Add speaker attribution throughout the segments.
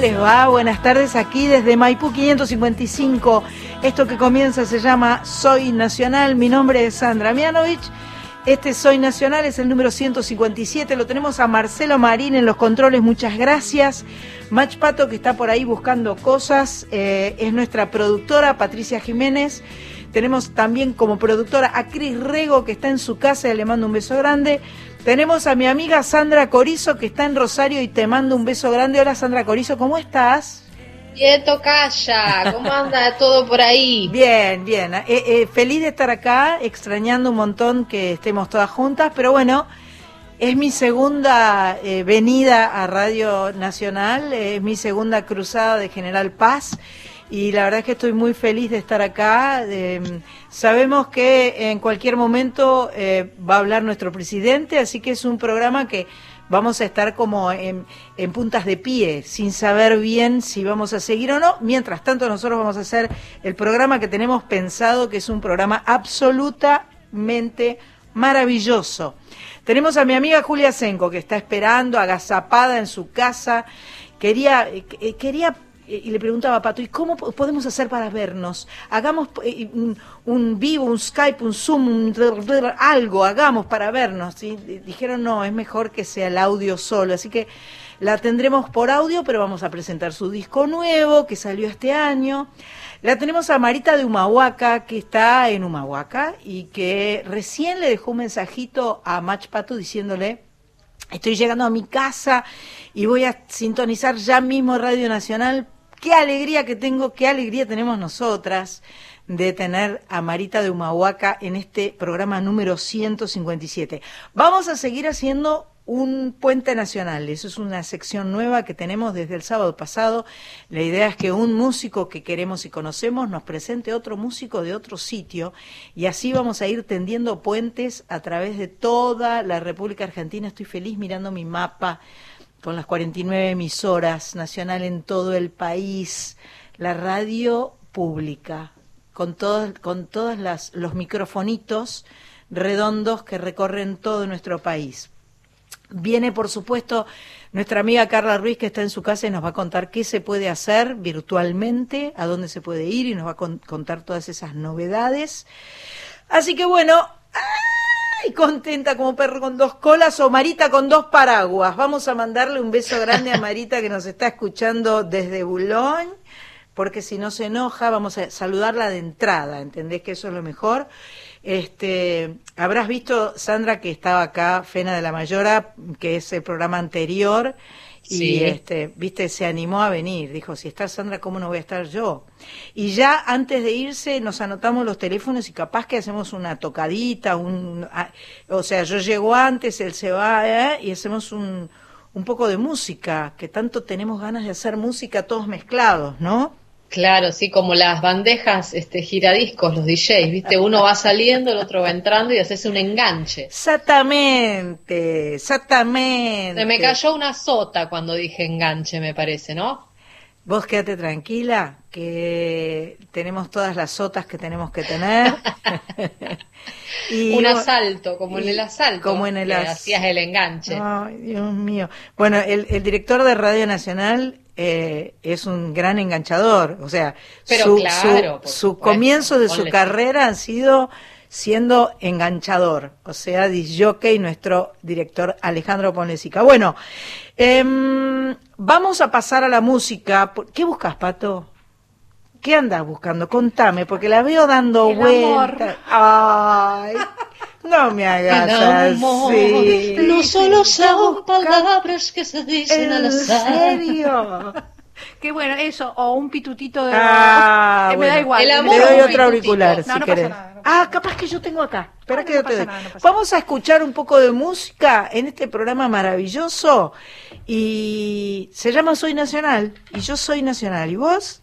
Speaker 1: les va? Buenas tardes aquí desde Maipú 555. Esto que comienza se llama Soy Nacional. Mi nombre es Sandra Mianovich. Este Soy Nacional es el número 157. Lo tenemos a Marcelo Marín en los controles. Muchas gracias. Mach Pato, que está por ahí buscando cosas, eh, es nuestra productora, Patricia Jiménez. Tenemos también como productora a Cris Rego, que está en su casa le mando un beso grande. Tenemos a mi amiga Sandra Corizo, que está en Rosario y te mando un beso grande. Hola Sandra Corizo, ¿cómo estás?
Speaker 2: Quieto, calla. ¿Cómo anda todo por ahí?
Speaker 1: Bien, bien. Eh, eh, feliz de estar acá, extrañando un montón que estemos todas juntas, pero bueno, es mi segunda eh, venida a Radio Nacional, es mi segunda cruzada de General Paz y la verdad es que estoy muy feliz de estar acá. Sabemos que en cualquier momento eh, va a hablar nuestro presidente, así que es un programa que vamos a estar como en, puntas de pie, sin saber bien si vamos a seguir o no. Mientras tanto, nosotros vamos a hacer el programa que tenemos pensado, que es un programa absolutamente maravilloso. Tenemos a mi amiga Julia Senco, que está esperando, agazapada en su casa. Quería, eh, quería y le preguntaba a Pato, ¿y cómo po- podemos hacer para vernos? Hagamos eh, un, vivo, un Skype, un Zoom, un algo, hagamos para vernos. Y dijeron, no, es mejor que sea el audio solo. Así que la tendremos por audio, pero vamos a presentar su disco nuevo que salió este año. La tenemos a Marita de Humahuaca, que está en Humahuaca y que recién le dejó un mensajito a Mach Pato diciéndole, Estoy llegando a mi casa y voy a sintonizar ya mismo Radio Nacional. Qué alegría que tengo, qué alegría tenemos nosotras de tener a Marita de Humahuaca en este programa número 157. Vamos a seguir haciendo un puente nacional. Eso es una sección nueva que tenemos desde el sábado pasado. La idea es que un músico que queremos y conocemos nos presente otro músico de otro sitio y así vamos a ir tendiendo puentes a través de toda la República Argentina. Estoy feliz mirando mi mapa con las 49 emisoras nacional en todo el país, la radio pública, con todos con todos las, los microfonitos redondos que recorren todo nuestro país. Viene, por supuesto, nuestra amiga Carla Ruiz, que está en su casa y nos va a contar qué se puede hacer virtualmente, a dónde se puede ir y nos va a con- contar todas esas novedades. Así que bueno, ¡ay! contenta como perro con dos colas o Marita con dos paraguas. Vamos a mandarle un beso grande a Marita que nos está escuchando desde Boulogne, porque si no se enoja, vamos a saludarla de entrada, ¿entendés que eso es lo mejor? Este, habrás visto, Sandra, que estaba acá, Fena de la Mayora, que es el programa anterior, y este, viste, se animó a venir. Dijo, si está Sandra, ¿cómo no voy a estar yo? Y ya antes de irse nos anotamos los teléfonos y capaz que hacemos una tocadita, un, a- o sea, yo llego antes, él se va, ¿eh? y hacemos un, un poco de música, que tanto tenemos ganas de hacer música todos mezclados, ¿no?
Speaker 2: Claro, sí, como las bandejas este, giradiscos, los DJs, ¿viste? Uno va saliendo, el otro va entrando y haces un enganche.
Speaker 1: Exactamente, exactamente.
Speaker 2: Se me cayó una sota cuando dije enganche, me parece, ¿no?
Speaker 1: Vos quédate tranquila, que tenemos todas las sotas que tenemos que tener. Y
Speaker 2: un asalto, como en el asalto.
Speaker 1: como en el
Speaker 2: que
Speaker 1: as-
Speaker 2: hacías el enganche.
Speaker 1: Ay, Dios mío. Bueno, el, el director de Radio Nacional eh, es un gran enganchador. O sea,
Speaker 2: Pero
Speaker 1: su,
Speaker 2: claro,
Speaker 1: su- comienzo de su carrera han sido siendo enganchador, o sea, disjockey, nuestro director Alejandro Ponlecica. Bueno, em, vamos a pasar a la música. ¿Qué buscas, Pato? ¿Qué andas buscando? Contame, porque la veo dando
Speaker 2: El amor.
Speaker 1: vueltas. Ay, no me hagas
Speaker 2: El amor
Speaker 1: así.
Speaker 2: no solo son palabras que se dicen al
Speaker 1: ¿En
Speaker 2: azar.
Speaker 1: serio?
Speaker 3: Qué bueno, eso, o un pitutito de
Speaker 1: Ah,
Speaker 3: Eh, me da
Speaker 1: bueno.
Speaker 3: igual.
Speaker 2: El amor
Speaker 1: Le doy otro auricular,
Speaker 3: No,
Speaker 1: si
Speaker 3: no pasa
Speaker 1: querés.
Speaker 3: nada, no pasa
Speaker 1: ah, capaz que yo tengo acá. Espera que
Speaker 3: no
Speaker 1: yo te doy.
Speaker 3: nada, no pasa
Speaker 1: Vamos a escuchar un poco de música en este programa maravilloso y se llama Soy Nacional y yo soy Nacional. ¿Y vos?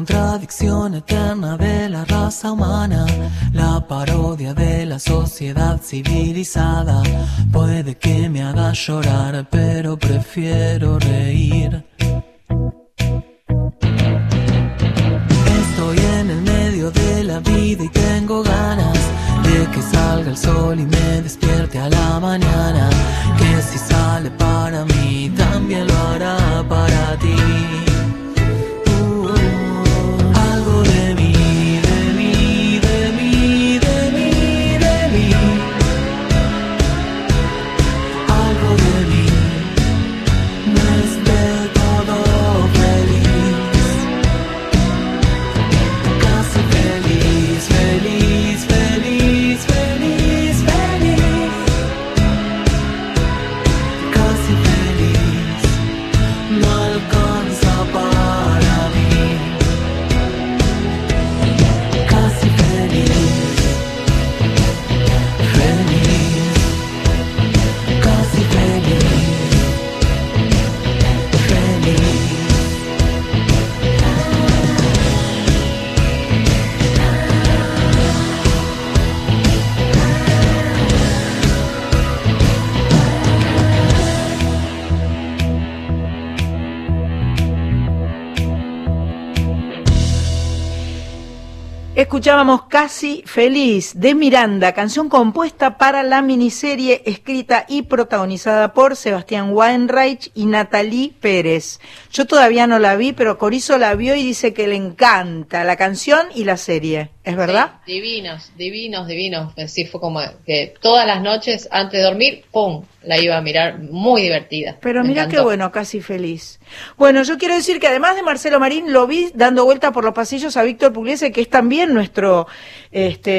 Speaker 4: Contradicción eterna de la raza humana, la parodia de la sociedad civilizada, puede que me haga llorar, pero prefiero reír. Estoy en el medio de la vida y tengo ganas de que salga el sol y me despierte a la mañana. Que si sale para mí,
Speaker 1: Escuchábamos Casi Feliz de Miranda, canción compuesta para la miniserie escrita y protagonizada por Sebastián Weinreich y Natalie Pérez. Yo todavía no la vi, pero Corizo la vio y dice que le encanta la canción y la serie. ¿Es verdad?
Speaker 2: Divinos, divinos, divinos. Sí, fue como que todas las noches antes de dormir, ¡pum! La iba a mirar muy divertida.
Speaker 1: Pero mira qué bueno, casi feliz. Bueno, yo quiero decir que además de Marcelo Marín, lo vi dando vuelta por los pasillos a Víctor Pugliese, que es también nuestro, este,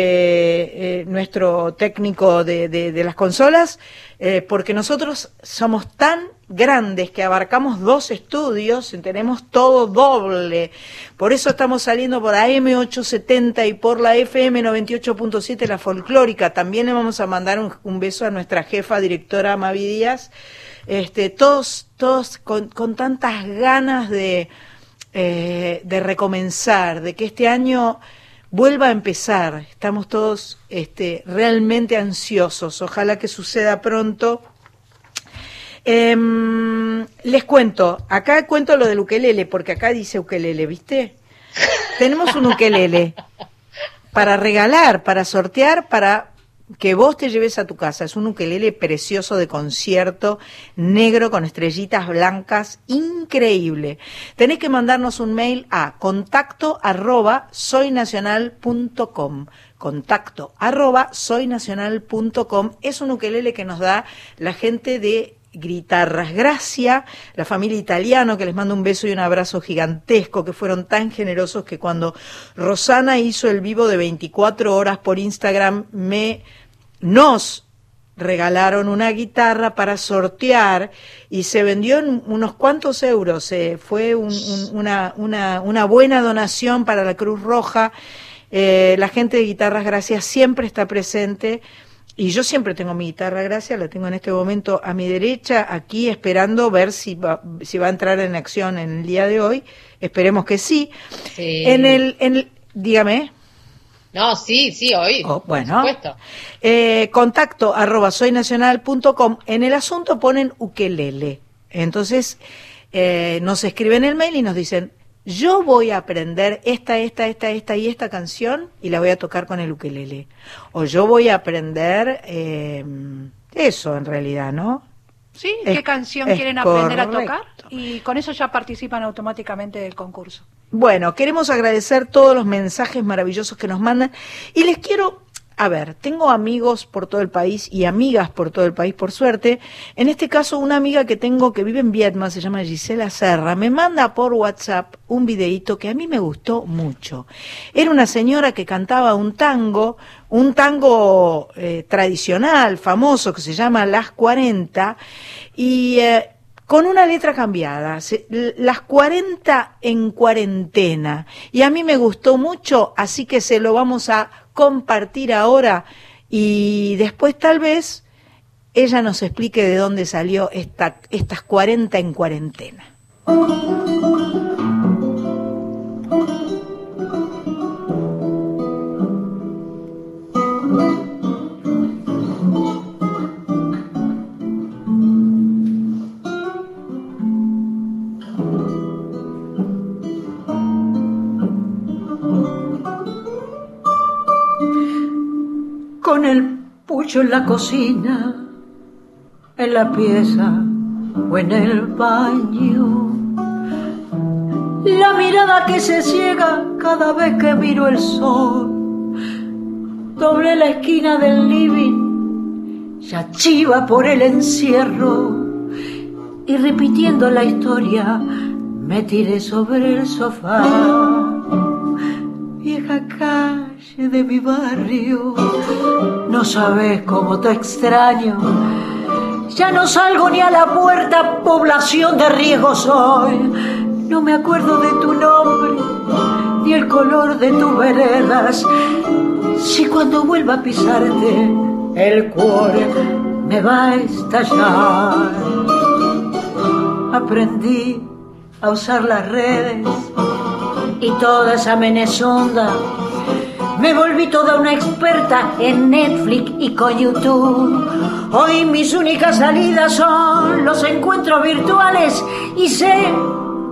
Speaker 1: eh, nuestro técnico de, de- de las consolas, eh, porque nosotros somos tan grandes que abarcamos dos estudios, tenemos todo doble. Por eso estamos saliendo por AM870 y por la FM 98.7, la folclórica. También le vamos a mandar un, un beso a nuestra jefa directora Mavi Díaz. Este, todos, todos con, con tantas ganas de, eh, de recomenzar, de que este año vuelva a empezar. Estamos todos este, realmente ansiosos. Ojalá que suceda pronto. Em, les cuento, acá cuento lo del ukelele, porque acá dice ukelele, ¿viste? Tenemos un ukelele para regalar, para sortear, para que vos te lleves a tu casa. Es un ukelele precioso de concierto, negro con estrellitas blancas, increíble. Tenés que mandarnos un mail a contacto arroba soynacional.com. Contacto arroba soynacional.com. Es un ukelele que nos da la gente de Gritarras Gracia, la familia italiano, que les mando un beso y un abrazo gigantesco, que fueron tan generosos que cuando Rosana hizo el vivo de 24 horas por Instagram, me nos regalaron una guitarra para sortear y se vendió en unos cuantos euros. eh, fue un- un- una, una, una buena donación para la Cruz Roja. Eh, la gente de Guitarras Gracias siempre está presente y yo siempre tengo mi guitarra, gracias, la tengo en este momento a mi derecha, aquí esperando ver si va, si va a entrar en acción en el día de hoy. Esperemos que sí.
Speaker 2: Sí.
Speaker 1: En el, en el- dígame.
Speaker 2: No, sí, sí, hoy.
Speaker 1: Oh, bueno.
Speaker 2: Por supuesto.
Speaker 1: Eh, contacto arroba soynacional.com. En el asunto ponen ukelele. Entonces, eh, nos escriben el mail y nos dicen, yo voy a aprender esta, esta, esta, esta y esta canción y la voy a tocar con el ukelele. O yo voy a aprender eh, eso en realidad, ¿no?
Speaker 3: ¿Sí?
Speaker 1: Es-
Speaker 3: ¿Qué canción quieren aprender a tocar? Y con eso ya participan automáticamente del concurso.
Speaker 1: Bueno, queremos agradecer todos los mensajes maravillosos que nos mandan y les quiero, a ver, tengo amigos por todo el país y amigas por todo el país, por suerte. En este caso, una amiga que tengo que vive en Vietnam, se llama Gisela Serra, me manda por WhatsApp un videíto que a mí me gustó mucho. Era una señora que cantaba un tango, un tango eh, tradicional, famoso, que se llama Las 40, y... eh, con una letra cambiada, las 40 en cuarentena. Y a mí me gustó mucho, así que se lo vamos a compartir ahora y después tal vez ella nos explique de dónde salió esta, estas 40 en cuarentena.
Speaker 5: Con el pucho en la cocina, en la pieza o en el baño. La mirada que se ciega cada vez que miro el sol. Doblé la esquina del living, ya chiva por el encierro. Y repitiendo la historia, me tiré sobre el sofá vieja calle de mi barrio. No sabes cómo te extraño. Ya no salgo ni a la puerta, población de riesgo soy. No me acuerdo de tu nombre, ni el color de tus veredas. Si cuando vuelva a pisarte, el cuore me va a estallar. Aprendí a usar las redes y toda esa menezonda. Me volví toda una experta en Netflix y con YouTube. Hoy mis únicas salidas son los encuentros virtuales y sé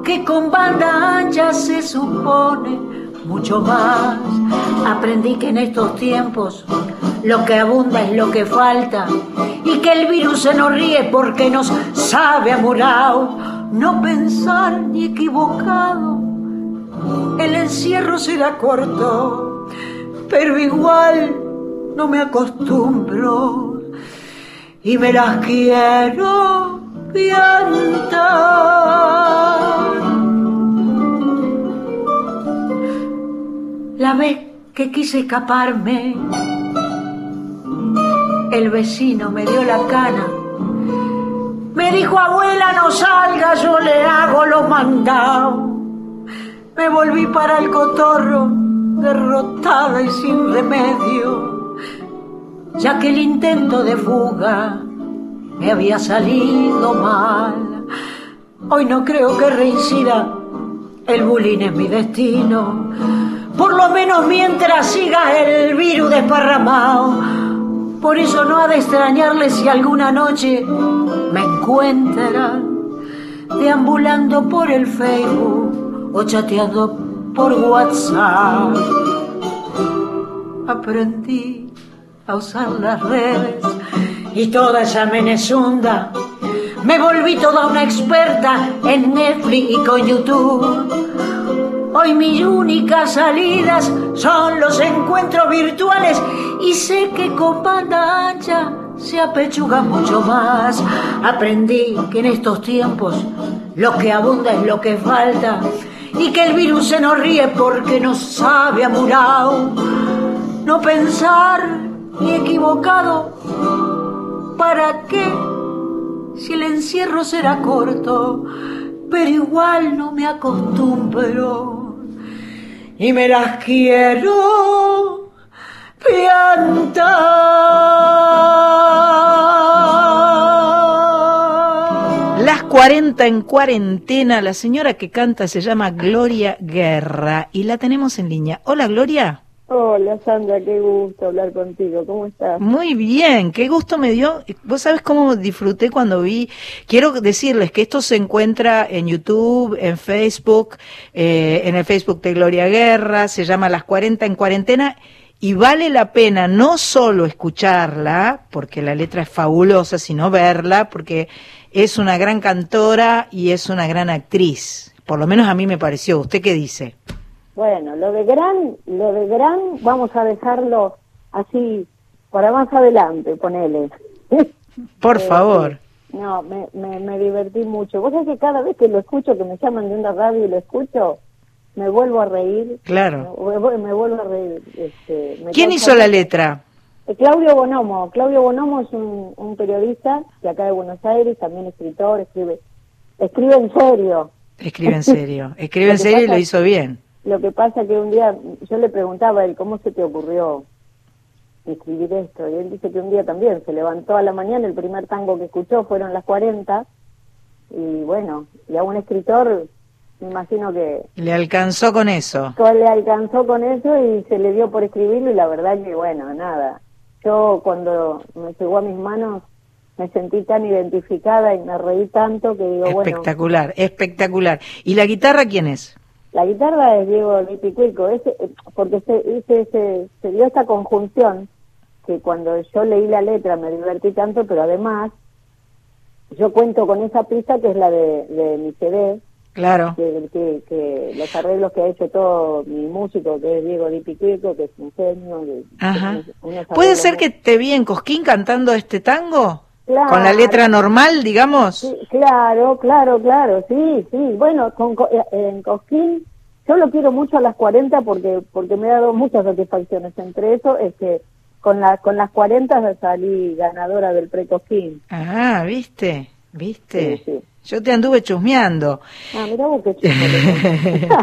Speaker 5: que con banda ancha se supone mucho más. Aprendí que en estos tiempos lo que abunda es lo que falta y que el virus se nos ríe porque nos sabe amurao. No pensar ni equivocado el encierro será corto, pero igual no me acostumbro y me las quiero piantar. La vez que quise escaparme, el vecino me dio la cana. Me dijo, abuela, no salga, yo le hago lo mandado. Me volví para el cotorro, derrotada y sin remedio, ya que el intento de fuga me había salido mal. Hoy no creo que reincida, el bullying es mi destino, por lo menos mientras siga el virus desparramado. Por eso no ha de extrañarle si alguna noche me encuentran deambulando por el Facebook o chateando por WhatsApp. Aprendí a usar las redes y toda esa menezunda. Me volví toda una experta en Netflix y con YouTube. Hoy mis únicas salidas son los encuentros virtuales y sé que con banda ancha se apechuga mucho más. Aprendí que en estos tiempos lo que abunda es lo que falta y que el virus se nos ríe porque no sabe amurao. No pensar ni equivocado, ¿para qué? Si el encierro será corto, pero igual no me acostumbro y me las quiero pianta.
Speaker 1: 40 en cuarentena, la señora que canta se llama Gloria Guerra y la tenemos en línea. Hola Gloria.
Speaker 6: Hola Sandra, qué gusto hablar contigo. ¿Cómo estás?
Speaker 1: Muy bien, qué gusto me dio. Vos sabés cómo disfruté cuando vi. Quiero decirles que esto se encuentra en YouTube, en Facebook, eh, en el Facebook de Gloria Guerra, se llama Las 40 en cuarentena y vale la pena no solo escucharla, porque la letra es fabulosa, sino verla, porque es una gran cantora y es una gran actriz. Por lo menos a mí me pareció. ¿Usted qué dice?
Speaker 6: Bueno, lo de gran, lo de gran, vamos a dejarlo así para más adelante, ponele.
Speaker 1: Por
Speaker 6: Eh,
Speaker 1: favor.
Speaker 6: No, me, me, me divertí mucho. Vos sabés que cada vez que lo escucho, que me llaman de una radio y lo escucho, me vuelvo a reír.
Speaker 1: Claro.
Speaker 6: Me, vuelvo- me vuelvo a reír. Este, me
Speaker 1: ¿Quién hizo la letra?
Speaker 6: Eh, Claudio Bonomo. Claudio Bonomo es un, un periodista de acá de Buenos Aires, también escritor, escribe, escribe en serio.
Speaker 1: Escribe en serio. Escribe en serio y lo hizo bien.
Speaker 6: Lo que pasa que un día yo le preguntaba a él cómo se te ocurrió escribir esto y él dice que un día también se levantó a la mañana, el primer tango que escuchó fueron las 40 y bueno, y a un escritor me imagino que
Speaker 1: Le alcanzó con eso.
Speaker 6: le alcanzó con eso y se le dio por escribirlo y la verdad que bueno, nada. Yo cuando me llegó a mis manos me sentí tan identificada y me reí tanto que digo, bueno,
Speaker 1: Espectacular, espectacular. ¿Y la guitarra quién es?
Speaker 6: La guitarra es Diego Lipicuico, ese, eh, porque se, hice ese- se dio esta conjunción que cuando yo leí la letra me divertí tanto, pero además yo cuento con esa pista que es la de, de mi CD,
Speaker 1: Claro.
Speaker 6: que, que, que los arreglos que ha hecho todo mi músico, que es Diego Lipicuico, que es un genio.
Speaker 1: Ajá.
Speaker 6: unos-
Speaker 1: ¿Puede ser que te vi en Cosquín cantando este tango?
Speaker 6: Claro.
Speaker 1: ¿Con la letra normal, digamos?
Speaker 6: Sí, claro, claro, claro, sí, sí. Bueno, con, co- eh, en Cosquín yo lo quiero mucho a las 40 porque porque me ha dado muchas satisfacciones. Entre eso es que con, la, con las 40 salí ganadora del pre-Cosquín.
Speaker 1: Ah, ¿viste? ¿Viste?
Speaker 6: Sí, sí.
Speaker 1: Yo te anduve chusmeando.
Speaker 6: Ah, mirá vos qué chico.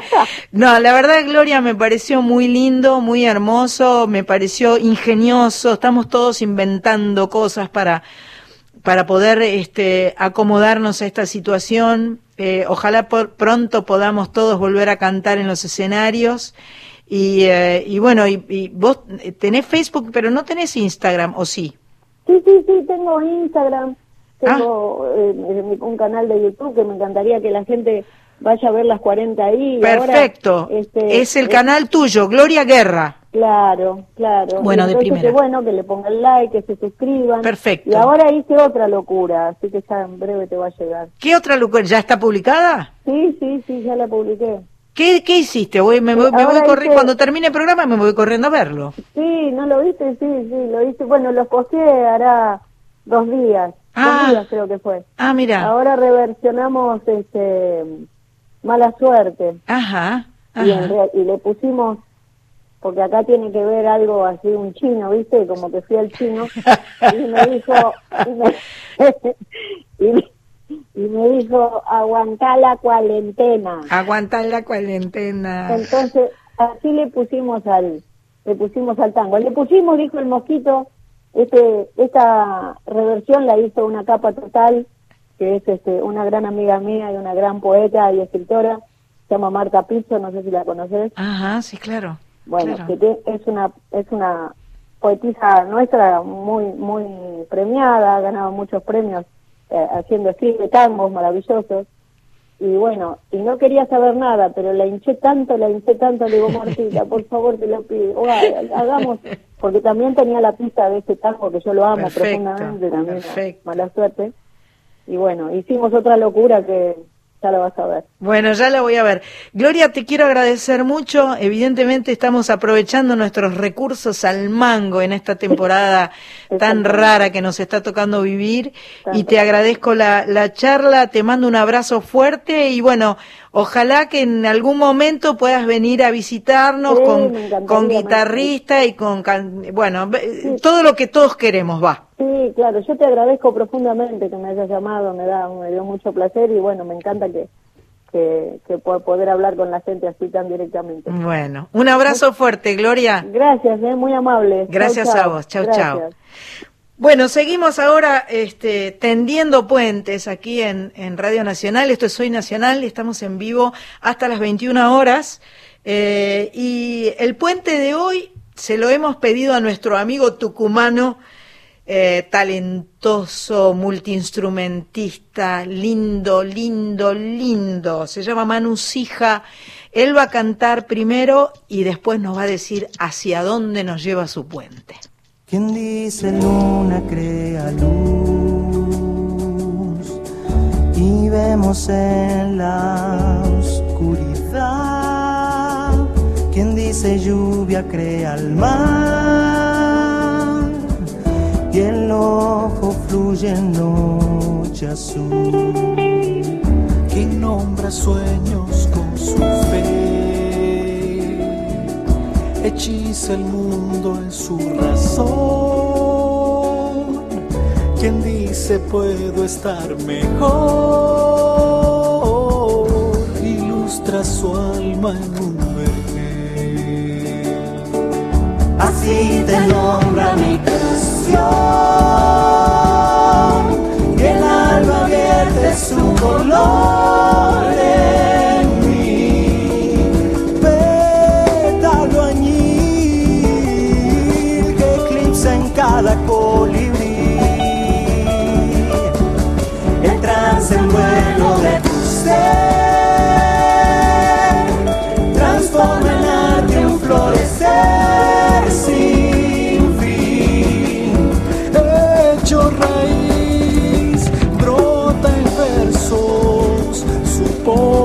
Speaker 1: no, la verdad, Gloria, me pareció muy lindo, muy hermoso, me pareció ingenioso. Estamos todos inventando cosas para, para poder este, acomodarnos a esta situación. Eh, ojalá por, pronto podamos todos volver a cantar en los escenarios. Y, eh, y bueno, y, y vos tenés Facebook, pero no tenés Instagram, ¿o sí?
Speaker 6: Sí, sí, sí, tengo Instagram, tengo
Speaker 1: Ah.
Speaker 6: eh, un canal de YouTube que me encantaría que la gente vaya a ver las 40 ahí. ahora,
Speaker 1: Perfecto.
Speaker 6: este,
Speaker 1: es el
Speaker 6: eh,
Speaker 1: canal tuyo, Gloria Guerra.
Speaker 6: Claro, claro.
Speaker 1: Bueno, de primera.
Speaker 6: Que bueno, que le pongan like, que se suscriban.
Speaker 1: Perfecto.
Speaker 6: Y ahora hice otra locura, así que ya en breve te va a llegar.
Speaker 1: ¿Qué otra locura? ¿Ya está publicada?
Speaker 6: Sí, sí, sí, ya la publiqué.
Speaker 1: ¿Qué, qué hiciste? Voy, me, voy- me voy corri-
Speaker 6: hice-
Speaker 1: Cuando termine el programa me voy corriendo a verlo.
Speaker 6: Sí, ¿no lo viste? Sí, sí, lo hice. Bueno, los posteé hará dos días.
Speaker 1: Ah.
Speaker 6: Creo que fue.
Speaker 1: Ah, mira.
Speaker 6: Ahora reversionamos este Mala Suerte.
Speaker 1: Ajá.
Speaker 6: Y, en le pusimos, porque acá tiene que ver algo así, un chino, ¿viste? Como que fui al chino y me dijo, y me, y me- y me dijo, aguantá la cuarentena.
Speaker 1: Aguantar la cuarentena.
Speaker 6: Entonces, así le pusimos al, le pusimos al tango. Le pusimos, dijo el mosquito, este, esta reversión la hizo una capa total, que es este, una gran amiga mía y una gran poeta y escritora, se llama Marta Pizzo, no sé si la conoces.
Speaker 1: Ajá, sí, claro.
Speaker 6: Bueno,
Speaker 1: claro.
Speaker 6: que te- es una es una poetisa nuestra muy muy premiada, ha ganado muchos premios eh, haciendo escribe tangos maravillosos. Y bueno, y no quería saber nada, pero la hinché tanto, la hinché tanto, le digo, Martita, por favor te lo pido, hagamos, porque también tenía la pista de ese tango que yo lo amo
Speaker 1: Perfecto,
Speaker 6: profundamente, también
Speaker 1: perfecto.
Speaker 6: mala suerte. Y bueno, hicimos otra locura que ya lo vas a ver.
Speaker 1: Bueno, ya la voy a ver. Gloria, te quiero agradecer mucho. Evidentemente estamos aprovechando nuestros recursos al mango en esta temporada tan rara que nos está tocando vivir. Y te agradezco la, la charla, te mando un abrazo fuerte y bueno, ojalá que en algún momento puedas venir a visitarnos
Speaker 6: Sí,
Speaker 1: con, con guitarrista y con, can- bueno, todo lo que todos queremos, va.
Speaker 6: Sí, claro, yo te agradezco profundamente que me hayas llamado, me da, me dio mucho placer y bueno, me encanta que, que, que po- poder hablar con la gente así tan directamente.
Speaker 1: Bueno, un abrazo fuerte, Gloria.
Speaker 6: Gracias, eh, muy amable.
Speaker 1: Gracias
Speaker 6: Chau,
Speaker 1: a vos. Chau,
Speaker 6: Gracias.
Speaker 1: chau. Bueno, seguimos ahora este, tendiendo puentes aquí en, en Radio Nacional. Esto es Soy Nacional, estamos en vivo hasta las 21 horas. Eh, y el puente de hoy se lo hemos pedido a nuestro amigo tucumano, eh, talentoso, multiinstrumentista, lindo, lindo, lindo. Se llama Manu Sija. Él va a cantar primero y después nos va a decir hacia dónde nos lleva su puente.
Speaker 7: Quien dice luna crea luz y vemos en la oscuridad. Quien dice lluvia crea el mar y el ojo fluye en noche azul.
Speaker 8: quien nombra sueños con su fe, hechiza el mundo en su razón, quien dice puedo estar mejor, ilustra su alma en un.
Speaker 7: Así te nombra mi y el alma vierte su color en mí. Pétalo añil que eclipsa en cada colibrí. El trance en vuelo de tu ser transforma en arte un florecer
Speaker 8: su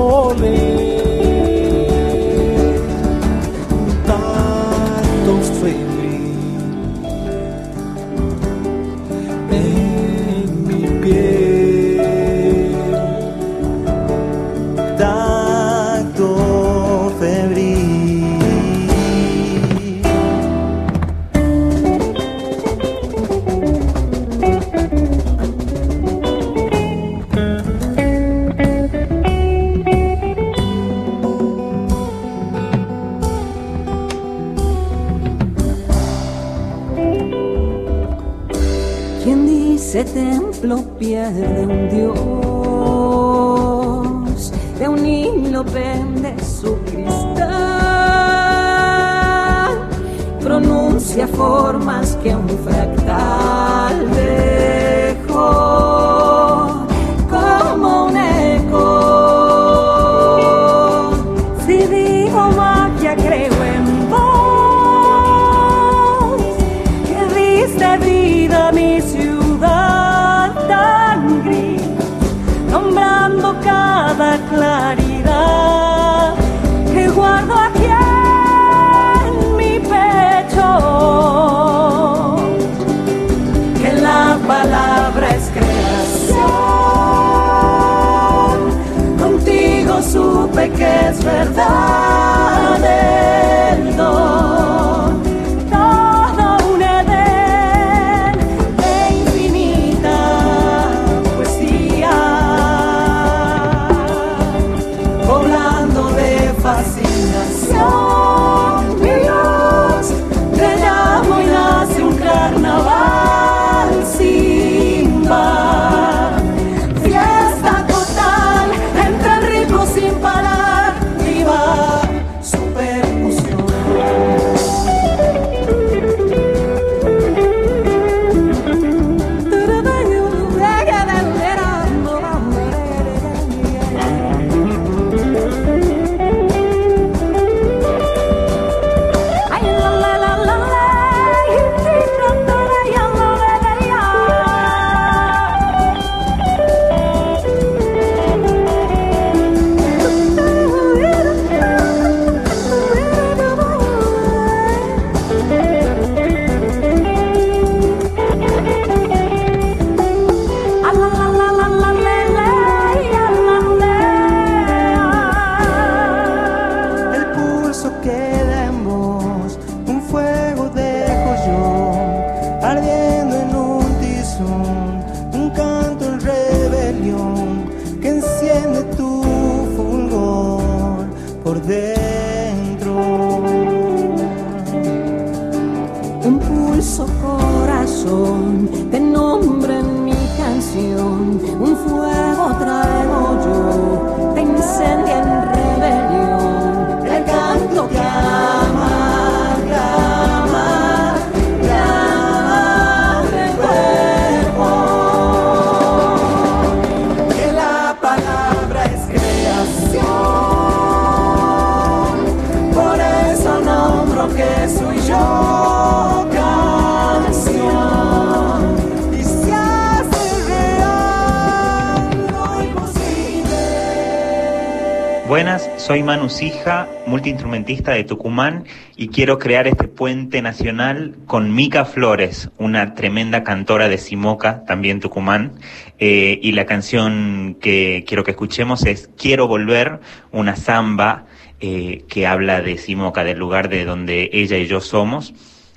Speaker 9: Buenas, soy Manu Sija, multiinstrumentista de Tucumán y quiero crear este puente nacional con Mica Flores, una tremenda cantora de Simoca, también Tucumán. Eh, y la canción que quiero que escuchemos es Quiero Volver, una samba eh, que habla de Simoca, del lugar de donde ella y yo somos.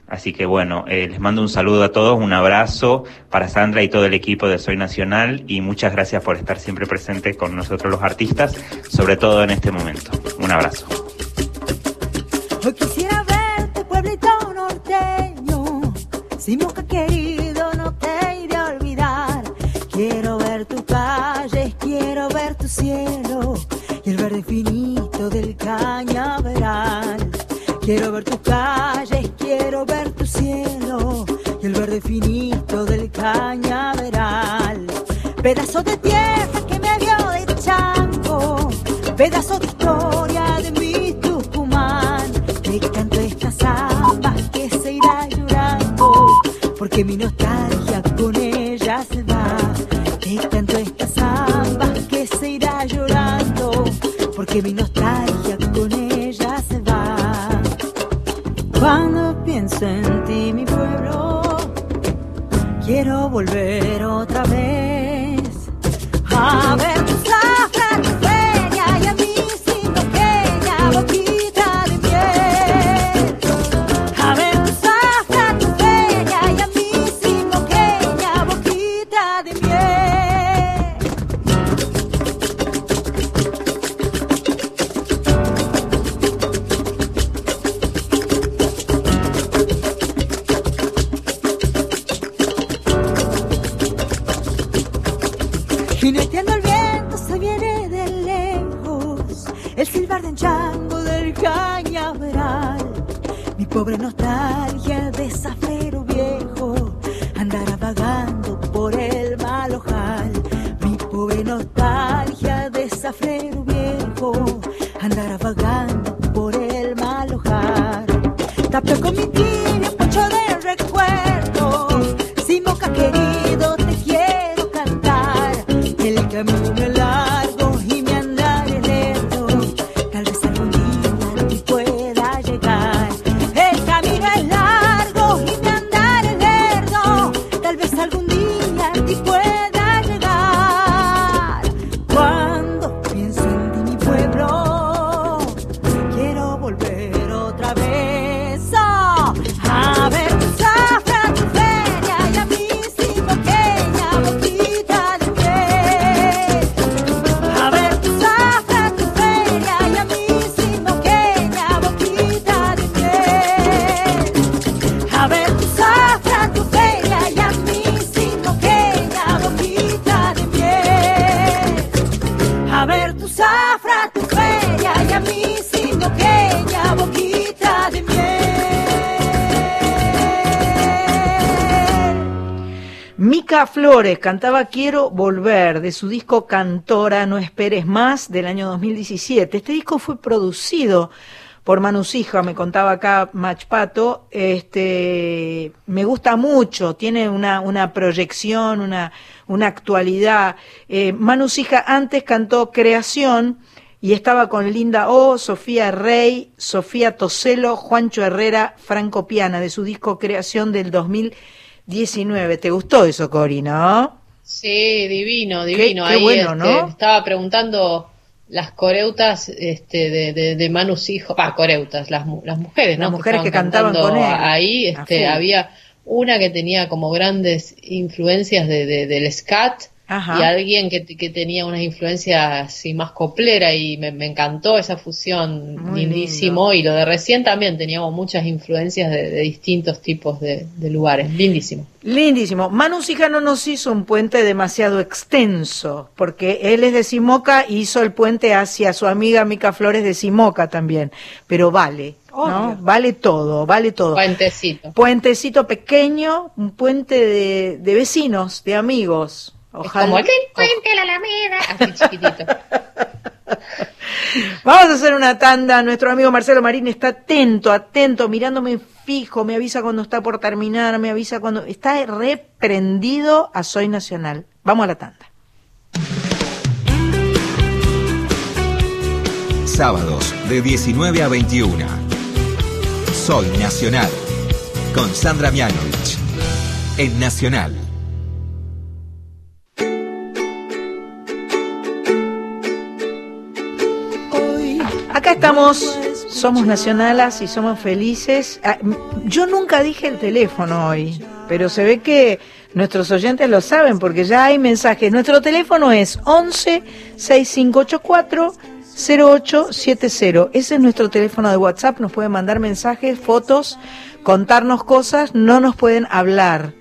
Speaker 9: Así que bueno, eh, les mando un saludo a todos, un abrazo para Sandra y todo el equipo de Soy Nacional y muchas gracias por estar siempre presentes con nosotros los artistas, sobre todo en este momento. Un abrazo.
Speaker 5: Hoy quisiera ver tu pueblito norteño, Simoca querido, no te iré a olvidar. Quiero ver tus calles, quiero ver tu cielo y el verde finito del cañaveral. Quiero ver tus calles, quiero ver tu cielo y el verde finito del cañaveral. Pedazo de tierra que me vio de chango, pedazo de historia de mi Tucumán. Te canto esta samba que se irá llorando, porque mi nostalgia con ella se va. Te canto esta samba que se irá llorando, porque mi nostalgia quiero volver otra vez. A ver nostalgia de zafero viejo andará vagando por el mal ojal. Tapio con mi tibio
Speaker 1: Cantaba Quiero Volver de su disco Cantora No Esperes Más del año 2017. Este disco fue producido por Manu Sija, me contaba acá Machpato. Este, me gusta mucho, tiene una, una proyección, una, una actualidad. Eh, Manu Sija antes cantó Creación y estaba con Linda O, Sofía Rey, Sofía Toselo, Juancho Herrera, Franco Piana, de su disco Creación del 2019. ¿Te gustó eso, Cori, no?
Speaker 2: Sí, divino, divino.
Speaker 1: qué
Speaker 2: Ahí
Speaker 1: bueno,
Speaker 2: este,
Speaker 1: ¿no?
Speaker 2: estaba preguntando las coreutas este, de, de, de Manus Hijo, ah, coreutas, las, las mujeres, ¿no?
Speaker 1: Las mujeres que
Speaker 2: estaban
Speaker 1: cantaban
Speaker 2: cantando
Speaker 1: con él,
Speaker 2: Ahí
Speaker 1: a
Speaker 2: este, había una que tenía como grandes influencias de, de- del scat,
Speaker 1: Ajá.
Speaker 2: y alguien que, que tenía unas influencias así más coplera y me, me encantó esa fusión
Speaker 1: Muy
Speaker 2: lindísimo y lo de recién también teníamos muchas influencias de, de distintos tipos de, de lugares, lindísimo.
Speaker 1: Lindísimo. Manu Sijano nos hizo un puente demasiado extenso, porque él es de Simoca y hizo el puente hacia su amiga Mica Flores de Simoca también. Pero vale, ¿no? Vale todo, vale todo.
Speaker 2: Puentecito.
Speaker 1: Puentecito pequeño, un puente de, de vecinos, de amigos.
Speaker 2: Es
Speaker 1: Ojalá.
Speaker 2: como el puente de la Alameda, así chiquitito.
Speaker 1: Vamos a hacer una tanda. Nuestro amigo Marcelo Marín está atento, atento, mirándome fijo, me avisa cuando está por terminar, me avisa cuando. Está reprendido a Soy Nacional. Vamos a la tanda.
Speaker 10: Sábados de 19 a 21. Soy Nacional. Con Sandra Mianovich. En Nacional.
Speaker 1: Estamos, somos nacionalas y somos felices. Ah, Yo nunca dije el teléfono hoy, pero se ve que nuestros oyentes lo saben porque ya hay mensajes. Nuestro teléfono es 11 6584 0870. Ese es nuestro teléfono de WhatsApp. Nos pueden mandar mensajes, fotos, contarnos cosas. No nos pueden hablar.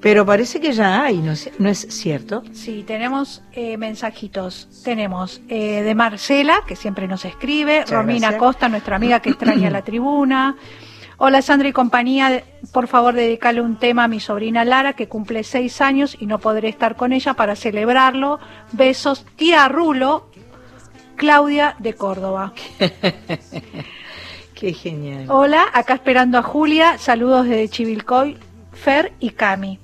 Speaker 1: Pero parece que ya hay, ¿no es, ¿no es cierto?
Speaker 3: Sí, tenemos eh, mensajitos. Tenemos eh, de Marcela, que siempre nos escribe,
Speaker 1: Muchas
Speaker 3: Romina
Speaker 1: gracias.
Speaker 3: Costa, nuestra amiga que extraña la tribuna. Hola Sandra y compañía, por favor dedicale un tema a mi sobrina Lara, que cumple seis años y no podré estar con ella para celebrarlo. Besos, tía Rulo, Claudia de Córdoba.
Speaker 1: Qué genial.
Speaker 3: Hola, acá esperando a Julia, saludos desde Chivilcoy, Fer y Cami.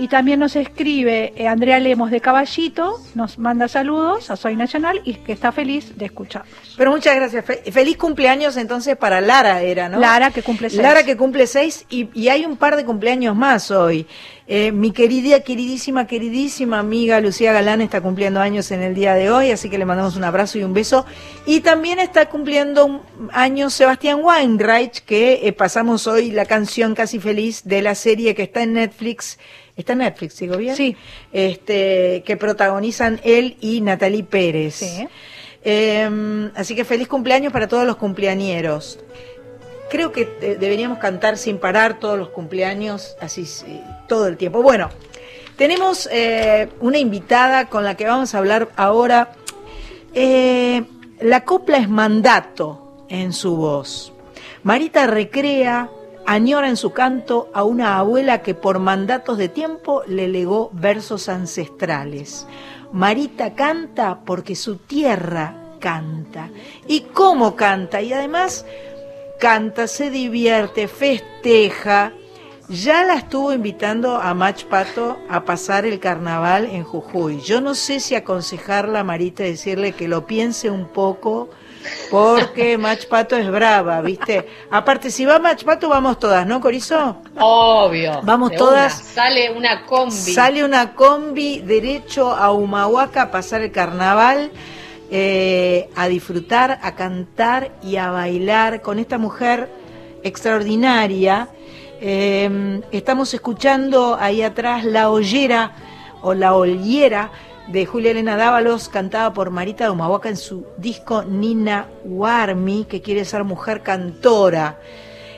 Speaker 3: Y también nos escribe eh, Andrea Lemos de Caballito, nos manda saludos a Soy Nacional y que está feliz de escucharnos.
Speaker 1: Pero muchas gracias. Fe- feliz cumpleaños entonces para Lara era, ¿no?
Speaker 3: Lara que cumple seis.
Speaker 1: Lara que cumple seis y, y hay un par de cumpleaños más hoy. Eh, mi querida, queridísima, queridísima amiga Lucía Galán está cumpliendo años en el día de hoy, así que le mandamos un abrazo y un beso. Y también está cumpliendo un año Sebastián Weinreich, que eh, pasamos hoy la canción Casi Feliz de la serie que está en Netflix. ¿Está en Netflix, digo bien?
Speaker 3: Sí.
Speaker 1: Este, que protagonizan él y Natalie Pérez.
Speaker 3: Sí.
Speaker 1: Eh, así que feliz cumpleaños para todos los cumpleañeros. Creo que deberíamos cantar sin parar todos los cumpleaños, así sí, todo el tiempo. Bueno, tenemos eh, una invitada con la que vamos a hablar ahora. Eh, la copla es mandato en su voz. Marita recrea, añora en su canto a una abuela que por mandatos de tiempo le legó versos ancestrales. Marita canta porque su tierra canta. ¿Y cómo canta? Y además canta, se divierte, festeja. Ya la estuvo invitando a Mach Pato a pasar el carnaval en Jujuy. Yo no sé si aconsejarla a Marita decirle que lo piense un poco, porque Mach Pato es brava, ¿viste? Aparte, si va Mach Pato, vamos todas, ¿no, Corizo?
Speaker 2: Obvio.
Speaker 1: Vamos todas.
Speaker 2: una. Sale una combi.
Speaker 1: Sale una combi derecho a Humahuaca a pasar el carnaval, eh, a disfrutar, a cantar y a bailar con esta mujer extraordinaria. Eh, estamos escuchando ahí atrás La Ollera o La Ollera de Julia Elena Dávalos, cantada por Marita de Humahuaca en su disco Nina Warmi, que quiere ser mujer cantora.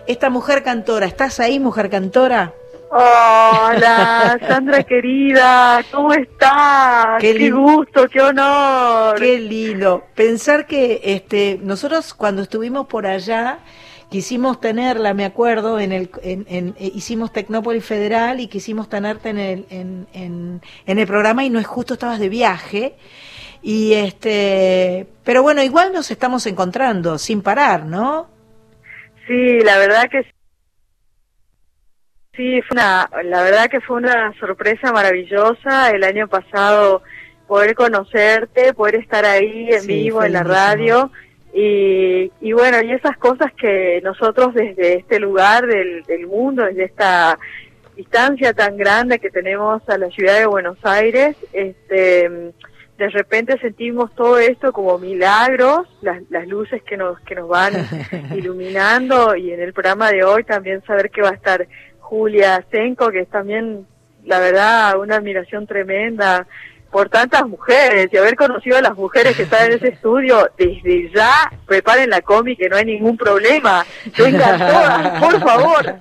Speaker 1: Esta mujer cantora, ¿estás ahí, mujer cantora?
Speaker 11: Hola, Sandra querida, ¿cómo estás?
Speaker 1: Qué
Speaker 11: Qué, gusto, qué honor.
Speaker 1: Qué lindo. Pensar que este, nosotros cuando estuvimos por allá quisimos tenerla, me acuerdo, en el, en, en- eh, hicimos Tecnópolis Federal y quisimos tenerte en el, en, en, en el programa y no es justo, estabas de viaje. Y este, pero bueno, igual nos estamos encontrando sin parar, ¿no?
Speaker 11: Sí, la verdad que sí, fue una, la verdad que fue una sorpresa maravillosa el año pasado poder conocerte, poder estar ahí en
Speaker 1: Sí,
Speaker 11: vivo en la radio y, y bueno, y esas cosas que nosotros desde este lugar del, del mundo, desde esta distancia tan grande que tenemos a la ciudad de Buenos Aires, este de repente sentimos todo esto como milagros, las, las luces que nos que nos van iluminando y en el programa de hoy también saber que va a estar Julia Senko, que es también, la verdad, una admiración tremenda por tantas mujeres y haber conocido a las mujeres que están en ese estudio, desde ya preparen la combi que no hay ningún problema. Vengan todas, por favor.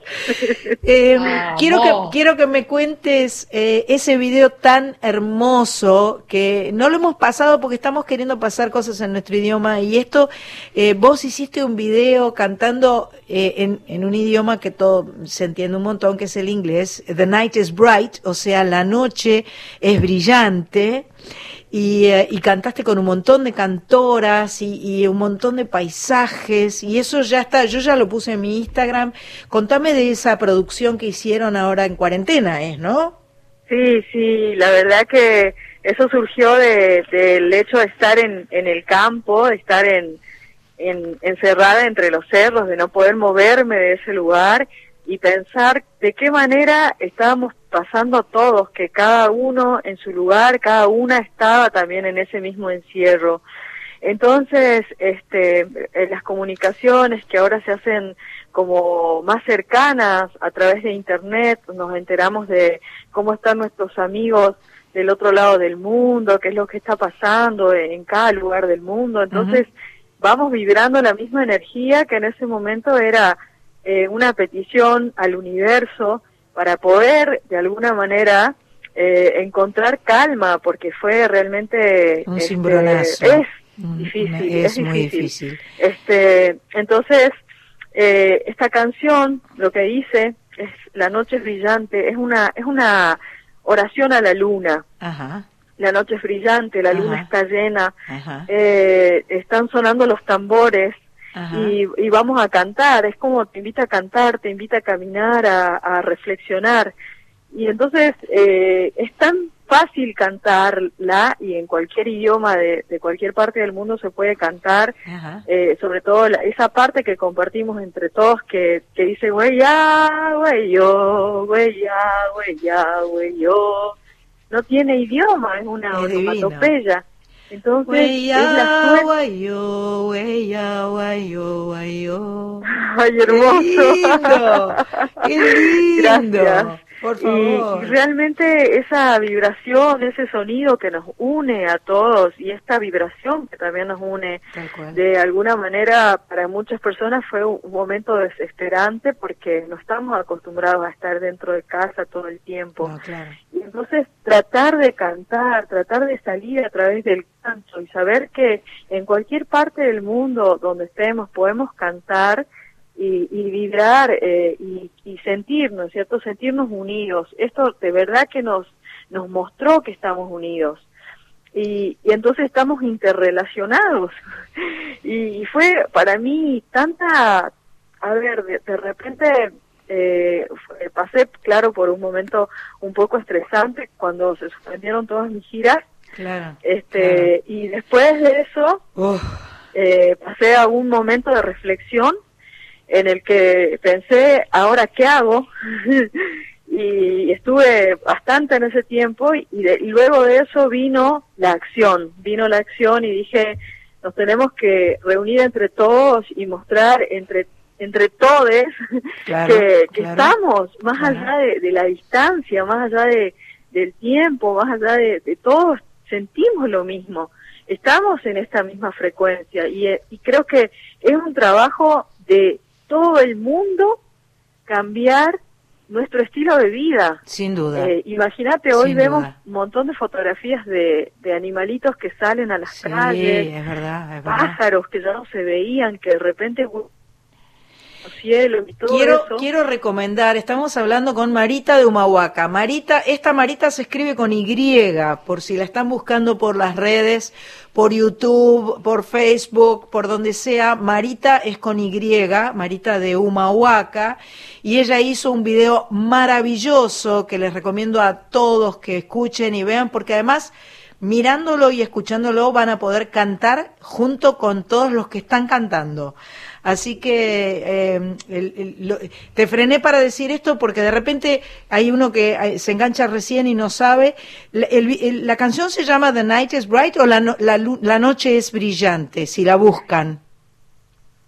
Speaker 1: Eh, quiero que quiero que me cuentes eh, ese video tan hermoso que no lo hemos pasado porque estamos queriendo pasar cosas en nuestro idioma y esto eh, vos hiciste un video cantando eh, en, en un idioma que todo se entiende un montón que es el inglés The night is bright o sea la noche es brillante y, eh, y cantaste con un montón de cantoras y, un montón de paisajes y eso ya está, yo ya lo puse en mi Instagram. Contame de esa producción que hicieron ahora en cuarentena, ¿es, no?
Speaker 11: Sí, sí, la verdad que eso surgió de- del hecho de estar en, en el campo, de estar en- encerrada entre los cerros, de no poder moverme de ese lugar y pensar de qué manera estábamos pasando todos, que cada uno en su lugar, cada una estaba también en ese mismo encierro. Entonces, este, las comunicaciones que ahora se hacen como más cercanas a través de internet, nos enteramos de cómo están nuestros amigos del otro lado del mundo, qué es lo que está pasando en cada lugar del mundo. Entonces, vamos vibrando la misma energía que en ese momento era eh, una petición al universo para poder, de alguna manera, eh, encontrar calma, porque fue realmente...
Speaker 1: Un
Speaker 11: este. Es difícil,
Speaker 1: una-
Speaker 11: es,
Speaker 1: es muy
Speaker 11: difícil.
Speaker 1: difícil.
Speaker 11: Este, entonces, eh, esta canción, lo que dice es La noche es brillante, es una, es una oración a la luna.
Speaker 1: Ajá,
Speaker 11: La noche es brillante, la luna está llena,
Speaker 1: ajá,
Speaker 11: eh, están sonando los tambores. Y, y vamos a cantar. Es como te invita a cantar, te invita a caminar, a, a reflexionar. Y entonces eh, es tan fácil cantarla y en cualquier idioma de, de cualquier parte del mundo se puede cantar eh, sobre todo la- esa parte que compartimos entre todos que, que dice güey ya, güey yo, güey ya, güey ya, güey yo. No tiene idioma, es una onomatopeya. Entonces, es la
Speaker 1: guayo.
Speaker 11: Ay, hermoso.
Speaker 1: Qué lindo, qué lindo.
Speaker 11: Gracias.
Speaker 1: Por
Speaker 11: Y,
Speaker 1: favor.
Speaker 11: y realmente esa vibración, ese sonido que nos une a todos y esta vibración que también nos une de alguna manera para muchas personas fue un un momento desesperante porque no estamos acostumbrados a estar dentro de casa todo el tiempo.
Speaker 1: No, claro.
Speaker 11: Y entonces tratar de cantar, tratar de salir a través del canto y saber que en cualquier parte del mundo donde estemos podemos cantar y, y vibrar eh, y, y sentirnos, ¿cierto? Sentirnos unidos. Esto de verdad que nos, nos mostró que estamos unidos. Y, y entonces estamos interrelacionados. y, y fue para mí tanta, a ver, de, de repente eh, fue- pasé, claro, por un momento un poco estresante cuando se suspendieron todas mis giras.
Speaker 1: Claro.
Speaker 11: Este, y después de eso, eh, pasé a un momento de reflexión en el que pensé, ahora qué hago, y estuve bastante en ese tiempo y, de- y luego de eso vino la acción, vino la acción y dije, nos tenemos que reunir entre todos y mostrar entre entre todos
Speaker 1: Claro,
Speaker 11: que, que
Speaker 1: claro,
Speaker 11: estamos más
Speaker 1: claro.
Speaker 11: allá de, de la distancia, más allá de, del tiempo, más allá de, de todos, sentimos lo mismo, estamos en esta misma frecuencia y, eh, y creo que es un trabajo de todo el mundo cambiar nuestro estilo de vida.
Speaker 1: sin duda.
Speaker 11: Eh, Imagínate, hoy
Speaker 1: Sin
Speaker 11: vemos
Speaker 1: duda.
Speaker 11: un montón de fotografías de, de animalitos que salen a las
Speaker 1: sí,
Speaker 11: calles,
Speaker 1: es verdad, es verdad.
Speaker 11: pájaros que ya no se veían, que de repente y todo
Speaker 1: Quiero,
Speaker 11: eso.
Speaker 1: quiero recomendar, estamos hablando con Marita de Humahuaca. Marita, esta Marita se escribe con Y, por si la están buscando por las redes, por YouTube, por Facebook, por donde sea. Marita es con Y, Marita de Humahuaca, y ella hizo un video maravilloso que les recomiendo a todos que escuchen y vean, porque además mirándolo y escuchándolo van a poder cantar junto con todos los que están cantando. Así que eh, el- lo- te frené para decir esto porque de repente hay uno que eh, se engancha recién y no sabe. La, el- la canción se llama The Night is Bright o la, la, la noche es brillante, si la buscan.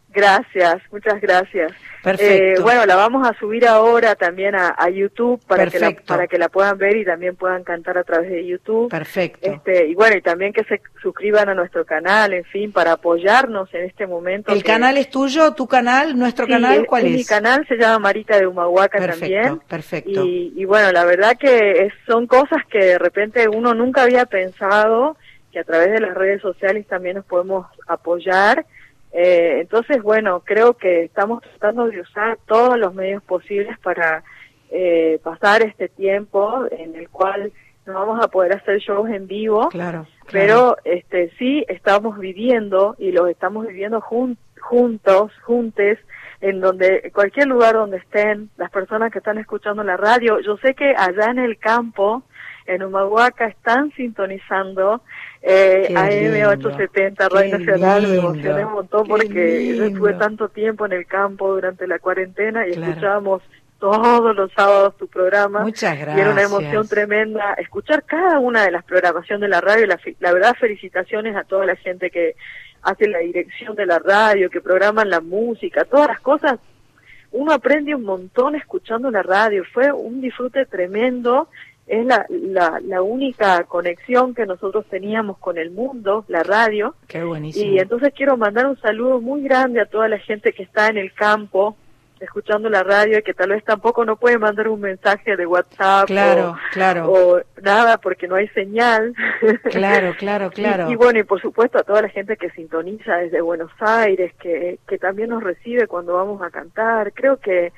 Speaker 11: Gracias, muchas gracias.
Speaker 1: Perfecto.
Speaker 11: Eh, bueno, la vamos a subir ahora también a, a YouTube para que, la, para que la puedan ver y también puedan cantar a través de YouTube.
Speaker 1: Perfecto.
Speaker 11: Este, y bueno, y también que se suscriban a nuestro canal, en fin, para apoyarnos en este momento.
Speaker 1: ¿El
Speaker 11: que-
Speaker 1: canal es tuyo, tu canal, nuestro
Speaker 11: Sí,
Speaker 1: canal?
Speaker 11: es-
Speaker 1: ¿Cuál es?
Speaker 11: Mi canal se llama Marita de Humahuaca
Speaker 1: Perfecto,
Speaker 11: también.
Speaker 1: perfecto.
Speaker 11: Y, y bueno, la verdad que es- son cosas que de repente uno nunca había pensado que a través de las redes sociales también nos podemos apoyar. Eh, entonces, bueno, creo que estamos tratando de usar todos los medios posibles para eh, pasar este tiempo en el cual no vamos a poder hacer shows en vivo,
Speaker 1: Claro.
Speaker 11: pero este sí estamos viviendo y los estamos viviendo jun- juntos, juntes, en donde cualquier lugar donde estén las personas que están escuchando la radio, yo sé que allá en el campo, en Humahuaca, están sintonizando eh,
Speaker 1: Qué
Speaker 11: AM870 Radio Nacional, me
Speaker 1: lindo,
Speaker 11: emocioné un montón
Speaker 1: qué
Speaker 11: porque yo estuve
Speaker 1: lindo.
Speaker 11: tanto tiempo en el campo durante la cuarentena y
Speaker 1: Claro.
Speaker 11: escuchábamos todos los sábados tu programa.
Speaker 1: Muchas
Speaker 11: Y era una
Speaker 1: gracias.
Speaker 11: emoción tremenda escuchar cada una de las programaciones de la radio. La, la verdad, felicitaciones a toda la gente que hace la dirección de la radio, que programan la música, todas las cosas. Uno aprende un montón escuchando la radio. Fue un disfrute tremendo. Es la, la, la única conexión que nosotros teníamos con el mundo, la radio.
Speaker 1: Qué buenísimo.
Speaker 11: Y entonces quiero mandar un saludo muy grande a toda la gente que está en el campo escuchando la radio y que tal vez tampoco no puede mandar un mensaje de WhatsApp
Speaker 1: Claro,
Speaker 11: o,
Speaker 1: claro.
Speaker 11: o nada porque no hay señal.
Speaker 1: Claro, claro, claro.
Speaker 11: Y, y bueno, y por supuesto a toda la gente que sintoniza desde Buenos Aires, que, que también nos recibe cuando vamos a cantar. Creo que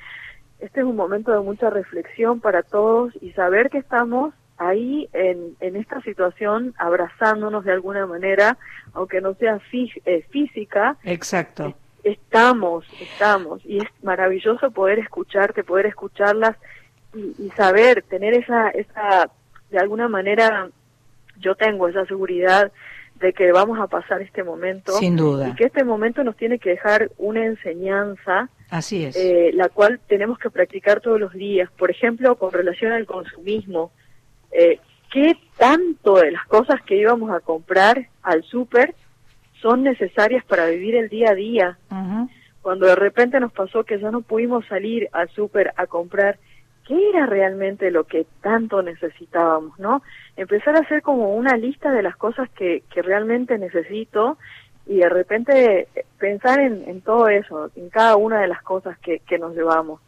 Speaker 11: este es un momento de mucha reflexión para todos y saber que estamos ahí en, en esta situación abrazándonos de alguna manera, aunque no sea fí- eh, física,
Speaker 1: Exacto.
Speaker 11: estamos, estamos. Y es maravilloso poder escucharte, poder escucharlas y, y saber, tener esa, esa, de alguna manera, yo tengo esa seguridad de que vamos a pasar este momento.
Speaker 1: Sin duda.
Speaker 11: Y que este momento nos tiene que dejar una enseñanza,
Speaker 1: Así es.
Speaker 11: eh, la cual tenemos que practicar todos los días. Por ejemplo, con relación al consumismo. Eh, ¿Qué tanto de las cosas que íbamos a comprar al súper son necesarias para vivir el día a día? Cuando de repente nos pasó que ya no pudimos salir al súper a comprar, ¿qué era realmente lo que tanto necesitábamos, no? Empezar a hacer como una lista de las cosas que, que realmente necesito y de repente eh, pensar en, en todo eso, en cada una de las cosas que, que nos llevamos.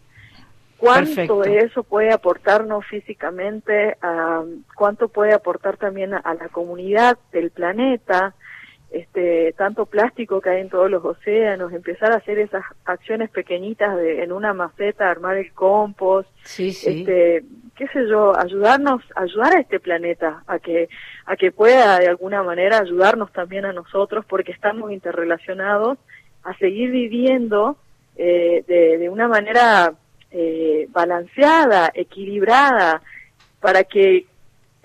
Speaker 11: ¿Cuánto
Speaker 1: Perfecto.
Speaker 11: de eso puede aportarnos físicamente? a ¿Cuánto puede aportar también a, a la comunidad del planeta? Este tanto plástico que hay en todos los océanos, empezar a hacer esas acciones pequeñitas de en una maceta, armar el compost,
Speaker 1: Sí, sí.
Speaker 11: este, qué sé yo, ayudarnos, ayudar a este planeta a que a que pueda de alguna manera ayudarnos también a nosotros porque estamos interrelacionados a seguir viviendo eh, de, de una manera eh, balanceada, equilibrada, para que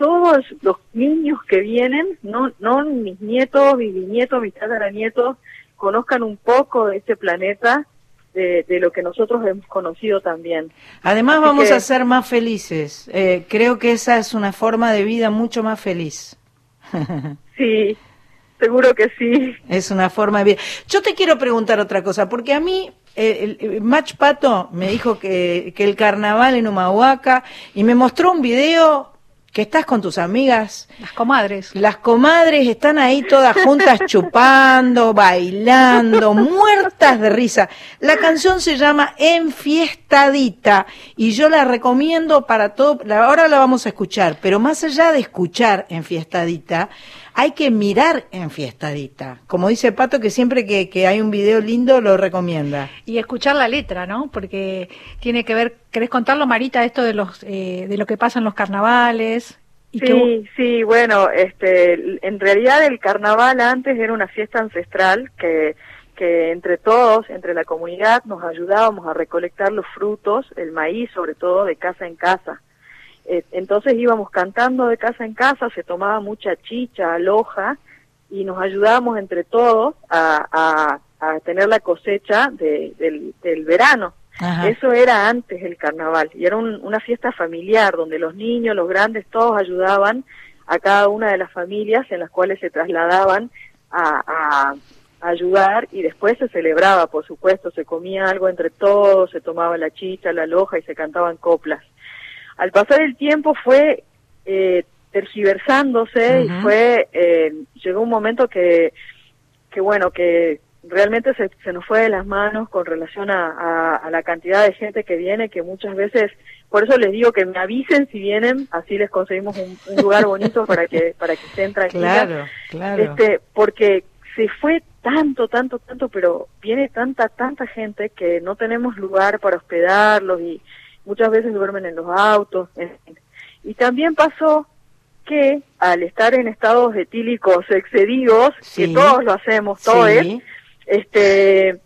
Speaker 11: todos los niños que vienen, no, no mis nietos, mis bisnietos, mis tataranietos, conozcan un poco de este planeta, de, de lo que nosotros hemos conocido también.
Speaker 1: Además
Speaker 11: Así
Speaker 1: vamos
Speaker 11: que-
Speaker 1: a ser más felices. Eh, creo que esa es una forma de vida mucho más feliz.
Speaker 11: Sí, seguro que sí.
Speaker 1: Es una forma de vida. Yo te quiero preguntar otra cosa, porque a mí eh, el, el Mach Pato me dijo que, que el carnaval en Humahuaca y me mostró un video que estás con tus amigas.
Speaker 3: Las comadres.
Speaker 1: Las comadres están ahí todas juntas chupando, bailando, muertas de risa. La canción se llama Enfiestadita y yo la recomiendo para todo. Ahora la vamos a escuchar, pero más allá de escuchar Enfiestadita, hay que mirar Enfiestadita. Como dice Pato, que siempre que, que hay un video lindo lo recomienda.
Speaker 3: Y escuchar la letra, ¿no? Porque tiene que ver, ¿querés contarlo, Marita, esto de los eh, de lo que pasa en los carnavales? Y que
Speaker 11: Sí, sí, bueno, este, en realidad el carnaval antes era una fiesta ancestral que, que entre todos, entre la comunidad, nos ayudábamos a recolectar los frutos, el maíz sobre todo, de casa en casa. Eh, entonces íbamos cantando de casa en casa, se tomaba mucha chicha, aloja, y nos ayudábamos entre todos a, a, a tener la cosecha de- del, del verano.
Speaker 1: Ajá.
Speaker 11: Eso era antes el carnaval y era un- una fiesta familiar donde los niños, los grandes, todos ayudaban a cada una de las familias en las cuales se trasladaban a, a- ayudar y después se celebraba, por supuesto, se comía algo entre todos, se tomaba la chicha, la loja y se cantaban coplas. Al pasar el tiempo fue eh, tergiversándose y fue, eh, llegó un momento que, que bueno, que realmente se, se nos fue de las manos con relación a, a- a la cantidad de gente que viene, que muchas veces, por eso les digo que me avisen si vienen, así les conseguimos un, un lugar bonito para que para que estén tranquilas.
Speaker 1: Claro, claro.
Speaker 11: Este, porque se fue tanto, tanto, tanto, pero viene tanta, tanta gente que no tenemos lugar para hospedarlos y muchas veces duermen en los autos. en. Y también pasó que al estar en estados etílicos excedidos,
Speaker 1: Sí.
Speaker 11: que todos lo hacemos, todos,
Speaker 1: Sí.
Speaker 11: este,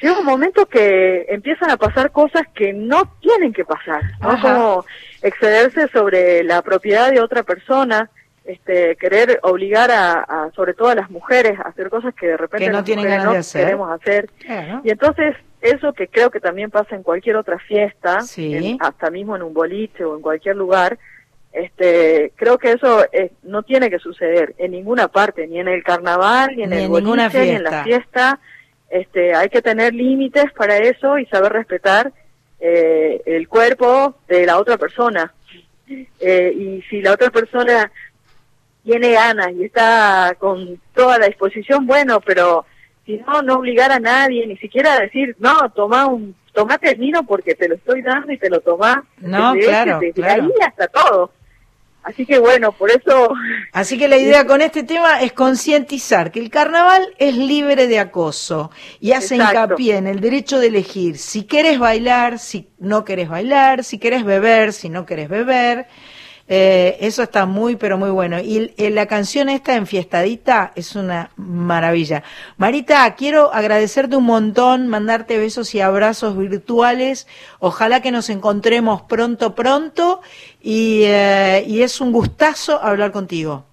Speaker 11: llega un momento que empiezan a pasar cosas que no tienen que pasar, ¿no? Como excederse sobre la propiedad de otra persona, este, querer obligar a, a, sobre todo a las mujeres, a hacer cosas que de repente
Speaker 1: Que no
Speaker 11: las
Speaker 1: tienen ganas
Speaker 11: no
Speaker 1: de hacer.
Speaker 11: queremos hacer.
Speaker 1: Claro.
Speaker 11: Y entonces, eso que creo que también pasa en cualquier otra fiesta,
Speaker 1: Sí.
Speaker 11: en- hasta mismo en un boliche o en cualquier lugar, este, creo que eso eh, no tiene que suceder en ninguna parte, ni en el carnaval, ni en
Speaker 1: Ni
Speaker 11: el boliche, ni en la
Speaker 1: fiesta.
Speaker 11: fiesta. Este, hay que tener límites para eso y saber respetar eh, el cuerpo de la otra persona. Eh, y si la otra persona tiene ganas y está con toda la disposición, bueno, pero si no, no obligar a nadie, ni siquiera decir, no, toma un, tomate el vino porque te lo estoy dando y te lo tomás.
Speaker 1: No,
Speaker 11: Desde
Speaker 1: claro,
Speaker 11: desde
Speaker 1: claro.
Speaker 11: ahí hasta todo. Así que bueno, por eso...
Speaker 1: Así que la idea con este tema es concientizar que el carnaval es libre de acoso y hace
Speaker 11: Exacto.
Speaker 1: hincapié en el derecho de elegir si querés bailar, si no querés bailar, si querés beber, si no querés beber. Eh, eso está muy, pero muy bueno. Y eh, la canción esta, Enfiestadita, es una maravilla. Marita, quiero agradecerte un montón, mandarte besos y abrazos virtuales. Ojalá que nos encontremos pronto, pronto. Y, eh, y es un gustazo hablar contigo.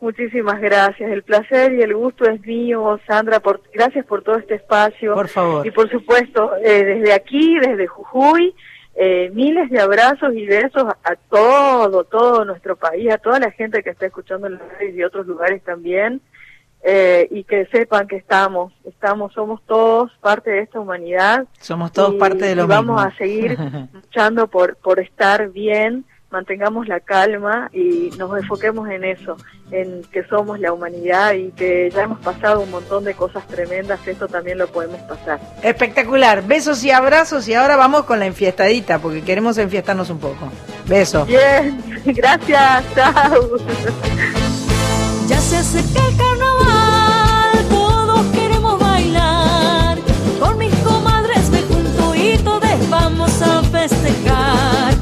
Speaker 11: Muchísimas gracias. El placer y el gusto es mío, Sandra. Por, gracias por todo este espacio.
Speaker 1: Por favor.
Speaker 11: Y por supuesto, eh, desde aquí, desde Jujuy, eh, miles de abrazos y besos a, todo, todo nuestro país, a toda la gente que está escuchando en la radio y otros lugares también. eh, y que sepan que estamos, estamos, somos todos parte de esta humanidad.
Speaker 1: Somos todos
Speaker 11: y-
Speaker 1: parte de lo
Speaker 11: y vamos a seguir luchando por, por estar bien, mantengamos la calma y nos enfoquemos en eso, en que somos la humanidad y que ya hemos pasado un montón de cosas tremendas, esto también lo podemos pasar.
Speaker 1: Espectacular. Besos y abrazos. Y ahora vamos con la enfiestadita, porque queremos enfiestarnos un poco. Besos.
Speaker 11: Bien, gracias, chao.
Speaker 8: Ya se acerca el carnaval, todos queremos bailar. Con mis comadres me junto y todos vamos a festejar.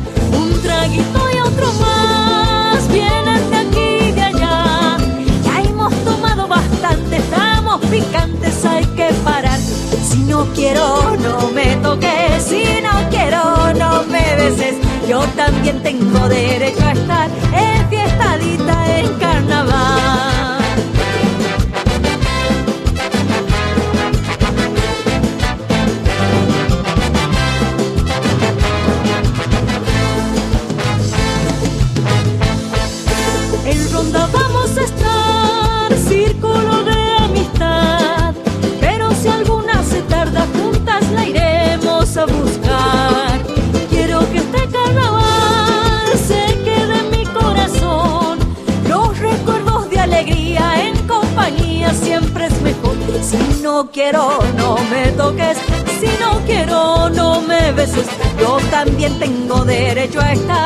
Speaker 8: Y otro más, vienen de aquí de allá. Ya hemos tomado bastante, estamos picantes, hay que parar. Si no quiero, no me toques, si no quiero, no me beses. Yo también tengo derecho a estar también tengo derecho a estar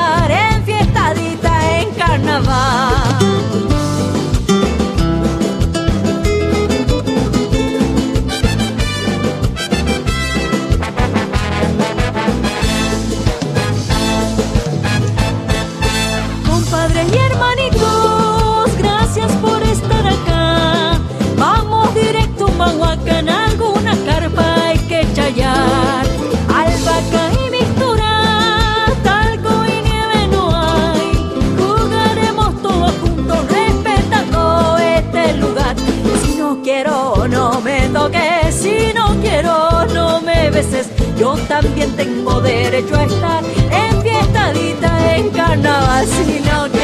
Speaker 8: También tengo derecho a estar en en carnaval. Si no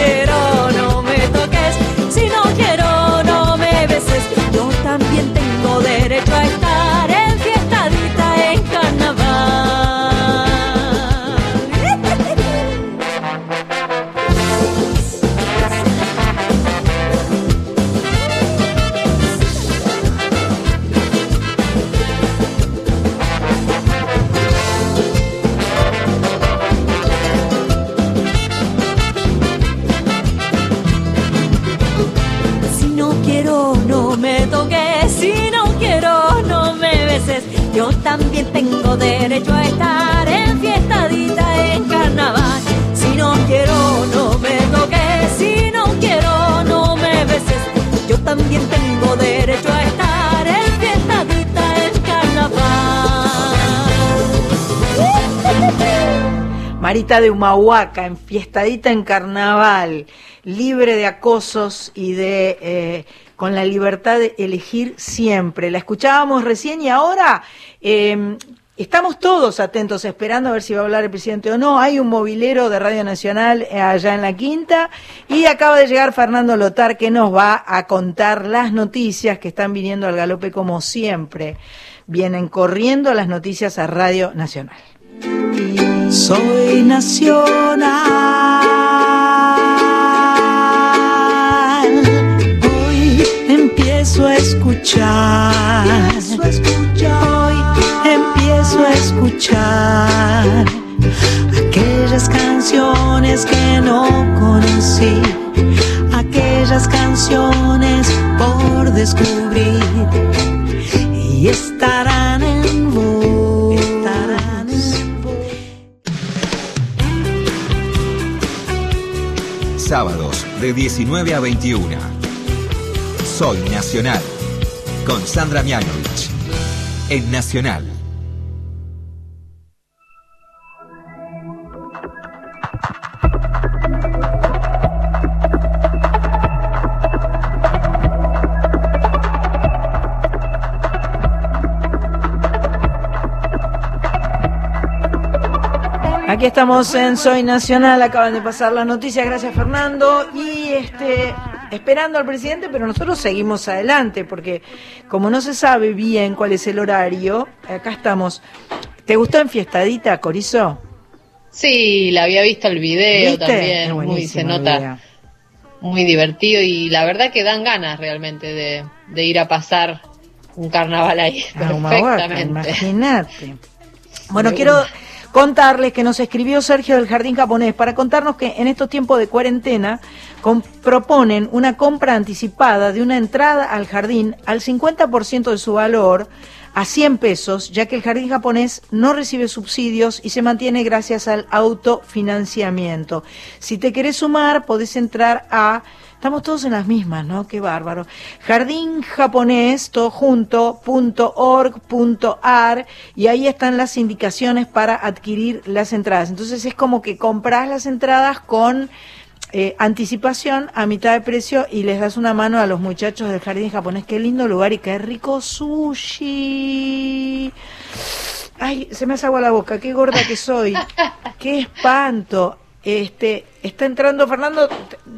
Speaker 8: si no quiero no me beses. Yo también tengo derecho a estar en fiestadita en carnaval. Si no quiero no me toques, si no quiero no me beses. Yo también tengo derecho a estar en fiestadita en carnaval.
Speaker 1: Marita de Humahuaca, enfiestadita en carnaval, libre de acosos y de eh, con la libertad de elegir siempre. La escuchábamos recién y ahora eh, estamos todos atentos, esperando a ver si va a hablar el presidente o no. Hay un movilero de Radio Nacional eh, allá en la quinta y acaba de llegar Fernando Lotar que nos va a contar las noticias que están viniendo al galope como siempre. Vienen corriendo las noticias a Radio Nacional.
Speaker 12: Soy nacional. Empiezo a escuchar. Hoy empiezo a escuchar aquellas canciones que no conocí. Aquellas canciones por descubrir y estarán en vos. Estarán en
Speaker 10: Sábados de 19 a 21. Soy Nacional. Con Sandra Mianovich. En Nacional.
Speaker 1: Aquí estamos en Soy Nacional, acaban de pasar las noticias, gracias Fernando, y este esperando al presidente, pero nosotros seguimos adelante, porque como no se sabe bien cuál es el horario, acá estamos. ¿Te gustó Enfiestadita, Corizo?
Speaker 2: Sí, la había visto el video
Speaker 1: ¿Viste?
Speaker 2: también, muy, se nota muy divertido y la verdad que dan ganas realmente de, de ir a pasar un carnaval ahí
Speaker 1: Ah,
Speaker 2: perfectamente.
Speaker 1: Imagínate. Bueno, quiero. Contarles que nos escribió Sergio del Jardín Japonés para contarnos que en estos tiempos de cuarentena proponen una compra anticipada de una entrada al jardín al 50% de su valor a 100 pesos, ya que el jardín japonés no recibe subsidios y se mantiene gracias al autofinanciamiento. Si te querés sumar, podés entrar a Estamos todos en las mismas, ¿no? Qué bárbaro. Jardín japonés, todo junto, punto org, punto ar, y ahí están las indicaciones para adquirir las entradas. Entonces es como que compras las entradas con eh, anticipación a mitad de precio y les das una mano a los muchachos del jardín japonés. Qué lindo lugar y qué rico sushi. Ay, se me hace agua la boca, qué gorda que soy. Qué espanto. Este, está entrando Fernando,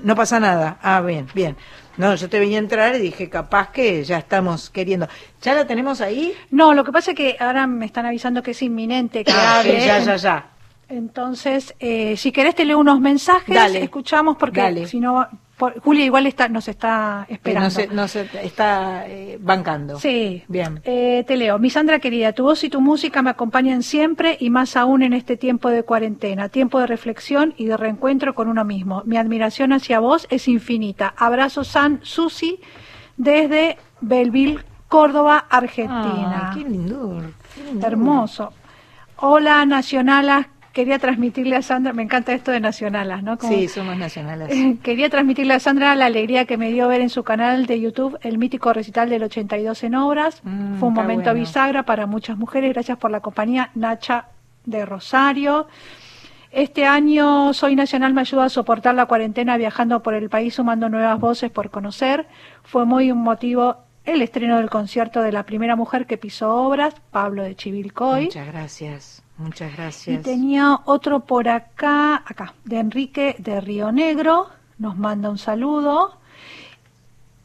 Speaker 1: no pasa nada. Ah, bien, bien. No, yo te veía entrar y dije, capaz que ya estamos queriendo. ¿Ya la tenemos ahí?
Speaker 3: No, lo que pasa es que ahora me están avisando que es inminente que
Speaker 1: Ah,
Speaker 3: hable.
Speaker 1: ya, ya, ya.
Speaker 3: Entonces, eh, si querés te leo unos mensajes,
Speaker 1: Dale.
Speaker 3: escuchamos porque si no, por- Julia igual está, nos está esperando.
Speaker 1: no se, no se está eh, bancando.
Speaker 3: Sí.
Speaker 1: Bien.
Speaker 3: Eh, te leo. Mi Sandra querida, tu voz y tu música me acompañan siempre y más aún en este tiempo de cuarentena, tiempo de reflexión y de reencuentro con uno mismo. Mi admiración hacia vos es infinita. Abrazo San Susi desde Belville, Córdoba, Argentina.
Speaker 1: Ah, qué lindor.
Speaker 3: Hermoso. Hola, Nacionalas. Quería transmitirle a Sandra, me encanta esto de Nacionalas, ¿no? Como-
Speaker 1: Sí, somos nacionales.
Speaker 3: Quería transmitirle a Sandra la alegría que me dio ver en su canal de YouTube el mítico recital del 82 en obras.
Speaker 1: Mm,
Speaker 3: Fue un momento
Speaker 1: bueno.
Speaker 3: bisagra para muchas mujeres. Gracias por la compañía Nacha de Rosario. Este año Soy Nacional me ayuda a soportar la cuarentena viajando por el país sumando nuevas voces por conocer. Fue muy un motivo el estreno del concierto de la primera mujer que pisó obras, Pablo de Chivilcoy.
Speaker 1: Muchas gracias, muchas
Speaker 3: Y
Speaker 1: gracias.
Speaker 3: tenía otro por acá, acá, de Enrique de Río Negro, nos manda un saludo.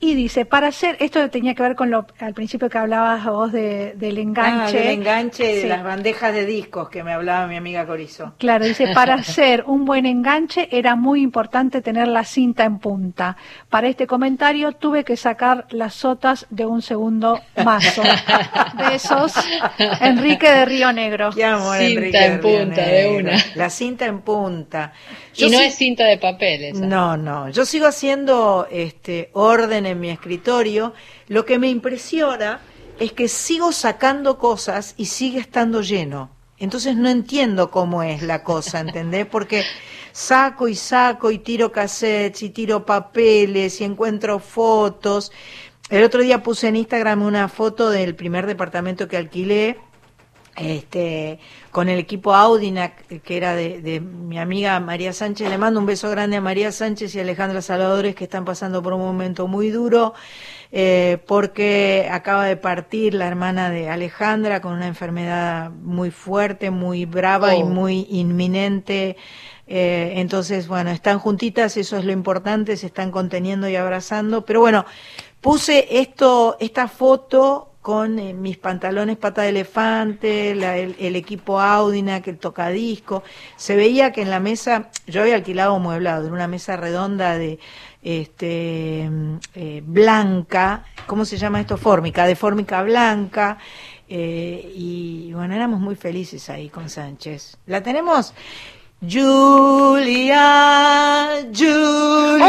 Speaker 3: Y dice, para hacer, esto tenía que ver con lo al principio que hablabas vos de, del enganche.
Speaker 1: Ah, del enganche de
Speaker 3: Sí.
Speaker 1: las bandejas de discos que me hablaba mi amiga Corizo.
Speaker 3: Claro, dice, para hacer un buen enganche era muy importante tener la cinta en punta. Para este comentario tuve que sacar las sotas de un segundo mazo. Besos, Enrique de Río Negro.
Speaker 1: Qué amor,
Speaker 2: Cinta
Speaker 1: Enrique
Speaker 2: en
Speaker 1: Río
Speaker 2: punta, de una.
Speaker 1: La cinta en punta.
Speaker 2: Y no es cinta de papel esa.
Speaker 1: No, no. Yo sigo haciendo este orden en mi escritorio. Lo que me impresiona es que sigo sacando cosas y sigue estando lleno. Entonces no entiendo cómo es la cosa, ¿entendés? Porque saco y saco y tiro cassettes y tiro papeles y encuentro fotos. El otro día puse en Instagram una foto del primer departamento que alquilé, este, con el equipo Audinac, que era de, de mi amiga María Sánchez. Le mando un beso grande a María Sánchez y a Alejandra Salvadores, que están pasando por un momento muy duro, eh, porque acaba de partir la hermana de Alejandra con una enfermedad muy fuerte, muy brava y
Speaker 2: Oh.
Speaker 1: muy inminente. Eh, entonces, bueno, están juntitas, eso es lo importante, se están conteniendo y abrazando. Pero bueno, puse esto, esta foto con eh, mis pantalones pata de elefante, el, equipo Audina, que el tocadisco. Se veía que en la mesa, yo había alquilado un mueblado, en una mesa redonda de este eh, blanca, ¿cómo se llama esto? Fórmica, de fórmica blanca. eh, y bueno, éramos muy felices ahí con Sánchez. ¿La tenemos? Julia, Julia.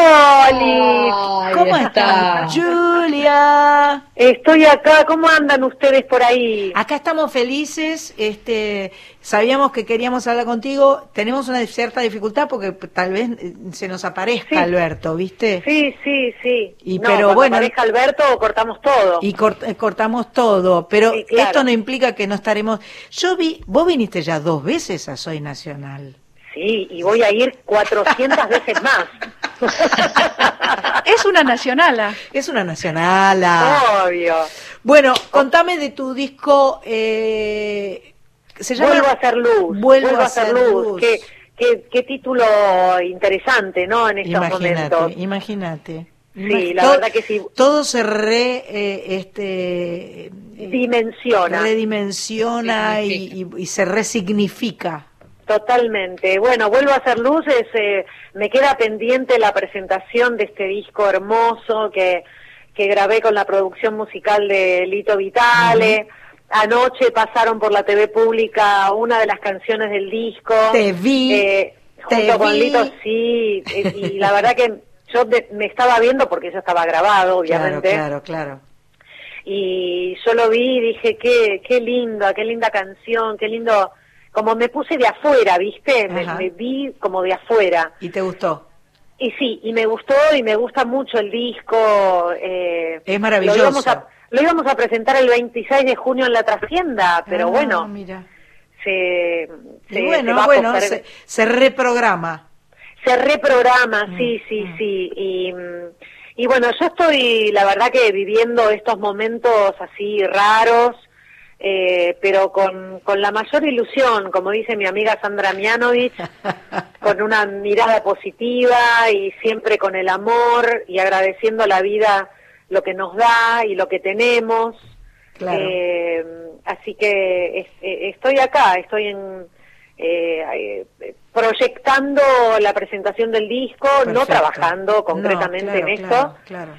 Speaker 13: ¡Oli!
Speaker 1: ¿Cómo estás?
Speaker 2: está.
Speaker 1: Julia.
Speaker 13: Estoy acá, ¿cómo andan ustedes por ahí?
Speaker 1: Acá estamos felices, este, sabíamos que queríamos hablar contigo, tenemos una cierta dificultad porque tal vez eh, se nos aparezca
Speaker 13: Sí.
Speaker 1: Alberto, ¿viste?
Speaker 13: Sí, sí, sí.
Speaker 1: Y
Speaker 13: no,
Speaker 1: pero bueno-
Speaker 13: aparezca Alberto cortamos todo.
Speaker 1: Y cort- eh, cortamos todo, pero
Speaker 13: Sí, claro.
Speaker 1: esto no implica que no estaremos... Yo vi, vos viniste ya dos veces a Soy Nacional.
Speaker 13: Sí, y voy a ir 400 veces más.
Speaker 3: Es una nacionala.
Speaker 1: Es una nacional.
Speaker 13: Obvio.
Speaker 1: Bueno, contame de tu disco, eh, se llama...
Speaker 13: Vuelvo a hacer luz.
Speaker 1: Vuelvo, a hacer luz.
Speaker 13: Qué, qué, qué título interesante, ¿no? En estos
Speaker 1: Imagínate,
Speaker 13: momentos.
Speaker 1: imagínate.
Speaker 13: Sí, la
Speaker 1: todo-
Speaker 13: verdad que sí.
Speaker 1: Todo se re, eh, este, eh,
Speaker 13: Dimensiona.
Speaker 1: redimensiona y, y- y se resignifica.
Speaker 13: Totalmente. Bueno, vuelvo a hacer luces. eh, me queda pendiente la presentación de este disco hermoso que, que grabé con la producción musical de Lito Vitale. Anoche pasaron por la TV pública una de las canciones del disco.
Speaker 1: Te vi,
Speaker 13: Eh,
Speaker 1: te
Speaker 13: junto con
Speaker 1: vi.
Speaker 13: Lito, sí. eh, y la verdad que yo de- me estaba viendo porque eso estaba grabado, obviamente.
Speaker 1: Claro, claro, claro.
Speaker 13: y yo lo vi y dije, qué, qué linda, qué linda canción, qué lindo, como me puse de afuera, ¿viste? Me, me vi como de afuera.
Speaker 1: ¿Y te gustó?
Speaker 13: Y sí, y me gustó y me gusta mucho el disco. eh,
Speaker 1: Es maravilloso.
Speaker 13: Lo íbamos, a, lo íbamos a presentar el 26 de junio en la Trascienda, pero
Speaker 1: Ah,
Speaker 13: bueno,
Speaker 1: mira.
Speaker 13: se, se,
Speaker 1: Y bueno,
Speaker 13: se va a
Speaker 1: bueno, se, se reprograma.
Speaker 13: se reprograma,
Speaker 1: Mm,
Speaker 13: sí, sí, sí. Y, mm, y bueno, yo estoy, la verdad que viviendo estos momentos así raros, eh, pero con, con la mayor ilusión, como dice mi amiga Sandra Mianovich, con una mirada positiva y siempre con el amor y agradeciendo a la vida lo que nos da y lo que tenemos.
Speaker 1: Claro.
Speaker 13: Eh, así que es- eh, estoy acá, estoy en eh, eh, proyectando la presentación del disco, no trabajando concretamente
Speaker 1: No, claro,
Speaker 13: en esto,
Speaker 1: claro,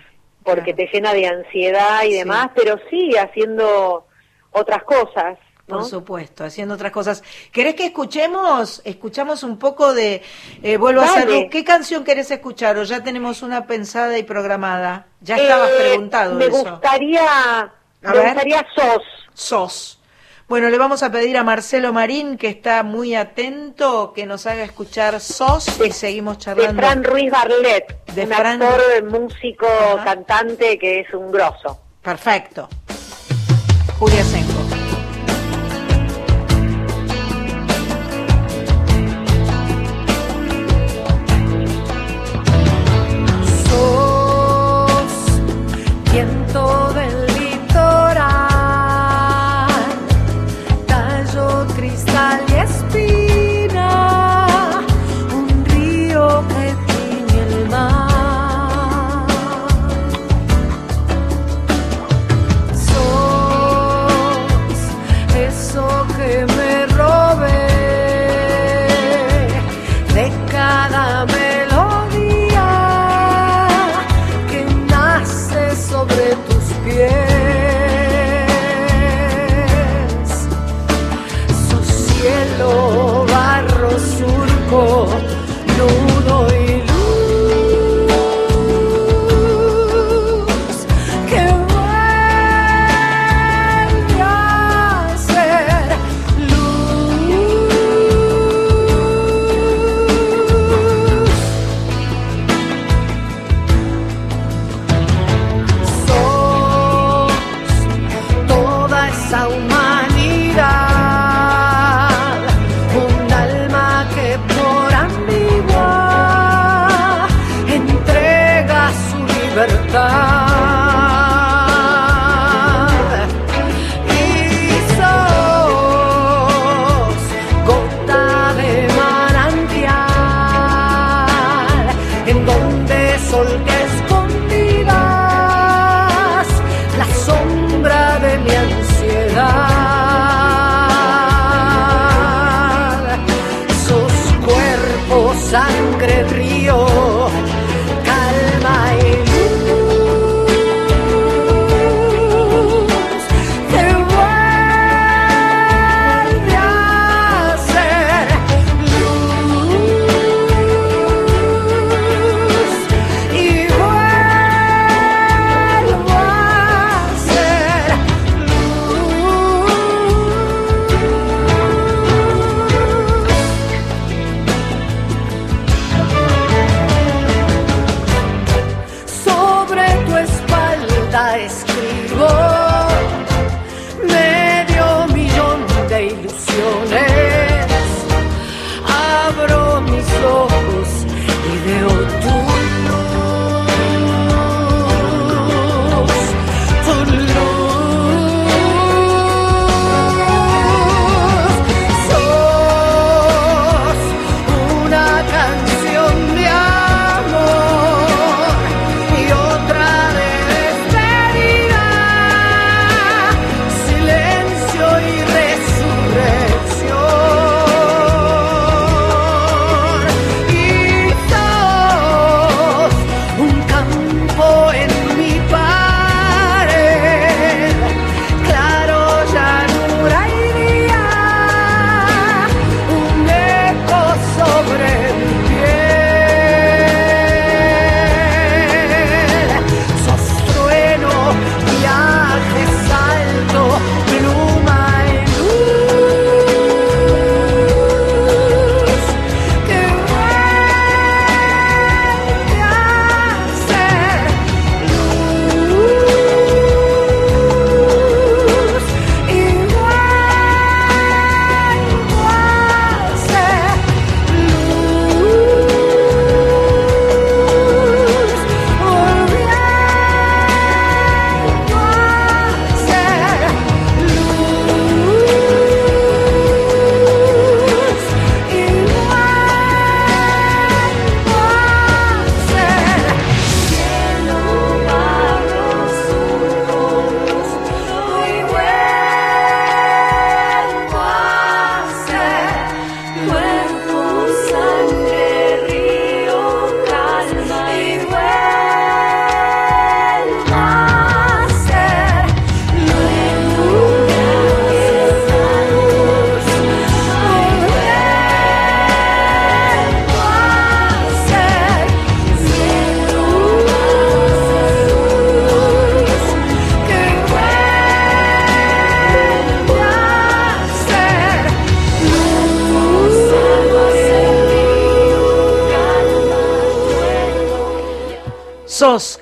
Speaker 13: porque te llena de ansiedad y
Speaker 1: Sí.
Speaker 13: demás, pero sí haciendo otras cosas, ¿no?
Speaker 1: Por supuesto, haciendo otras cosas. ¿Querés que escuchemos? Escuchamos un poco de eh, Vuelvo a
Speaker 13: Dale.
Speaker 1: hacer luz. ¿Qué canción querés escuchar? ¿O ya tenemos una pensada y programada? Ya estabas
Speaker 13: Eh,
Speaker 1: preguntado
Speaker 13: Me
Speaker 1: eso.
Speaker 13: gustaría, me
Speaker 1: ver.
Speaker 13: gustaría SOS.
Speaker 1: Sos. Bueno, le vamos a pedir a Marcelo Marín, que está muy atento, que nos haga escuchar Sos y seguimos
Speaker 13: de
Speaker 1: charlando.
Speaker 13: Fran Ruiz Barlet,
Speaker 1: De
Speaker 13: un
Speaker 1: Fran-
Speaker 13: actor, músico,
Speaker 1: Ajá.
Speaker 13: cantante que es un grosso.
Speaker 1: Perfecto. Julia Senco.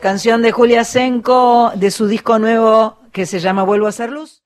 Speaker 1: Canción de Julia Senko de su disco nuevo que se llama Vuelvo a ser luz.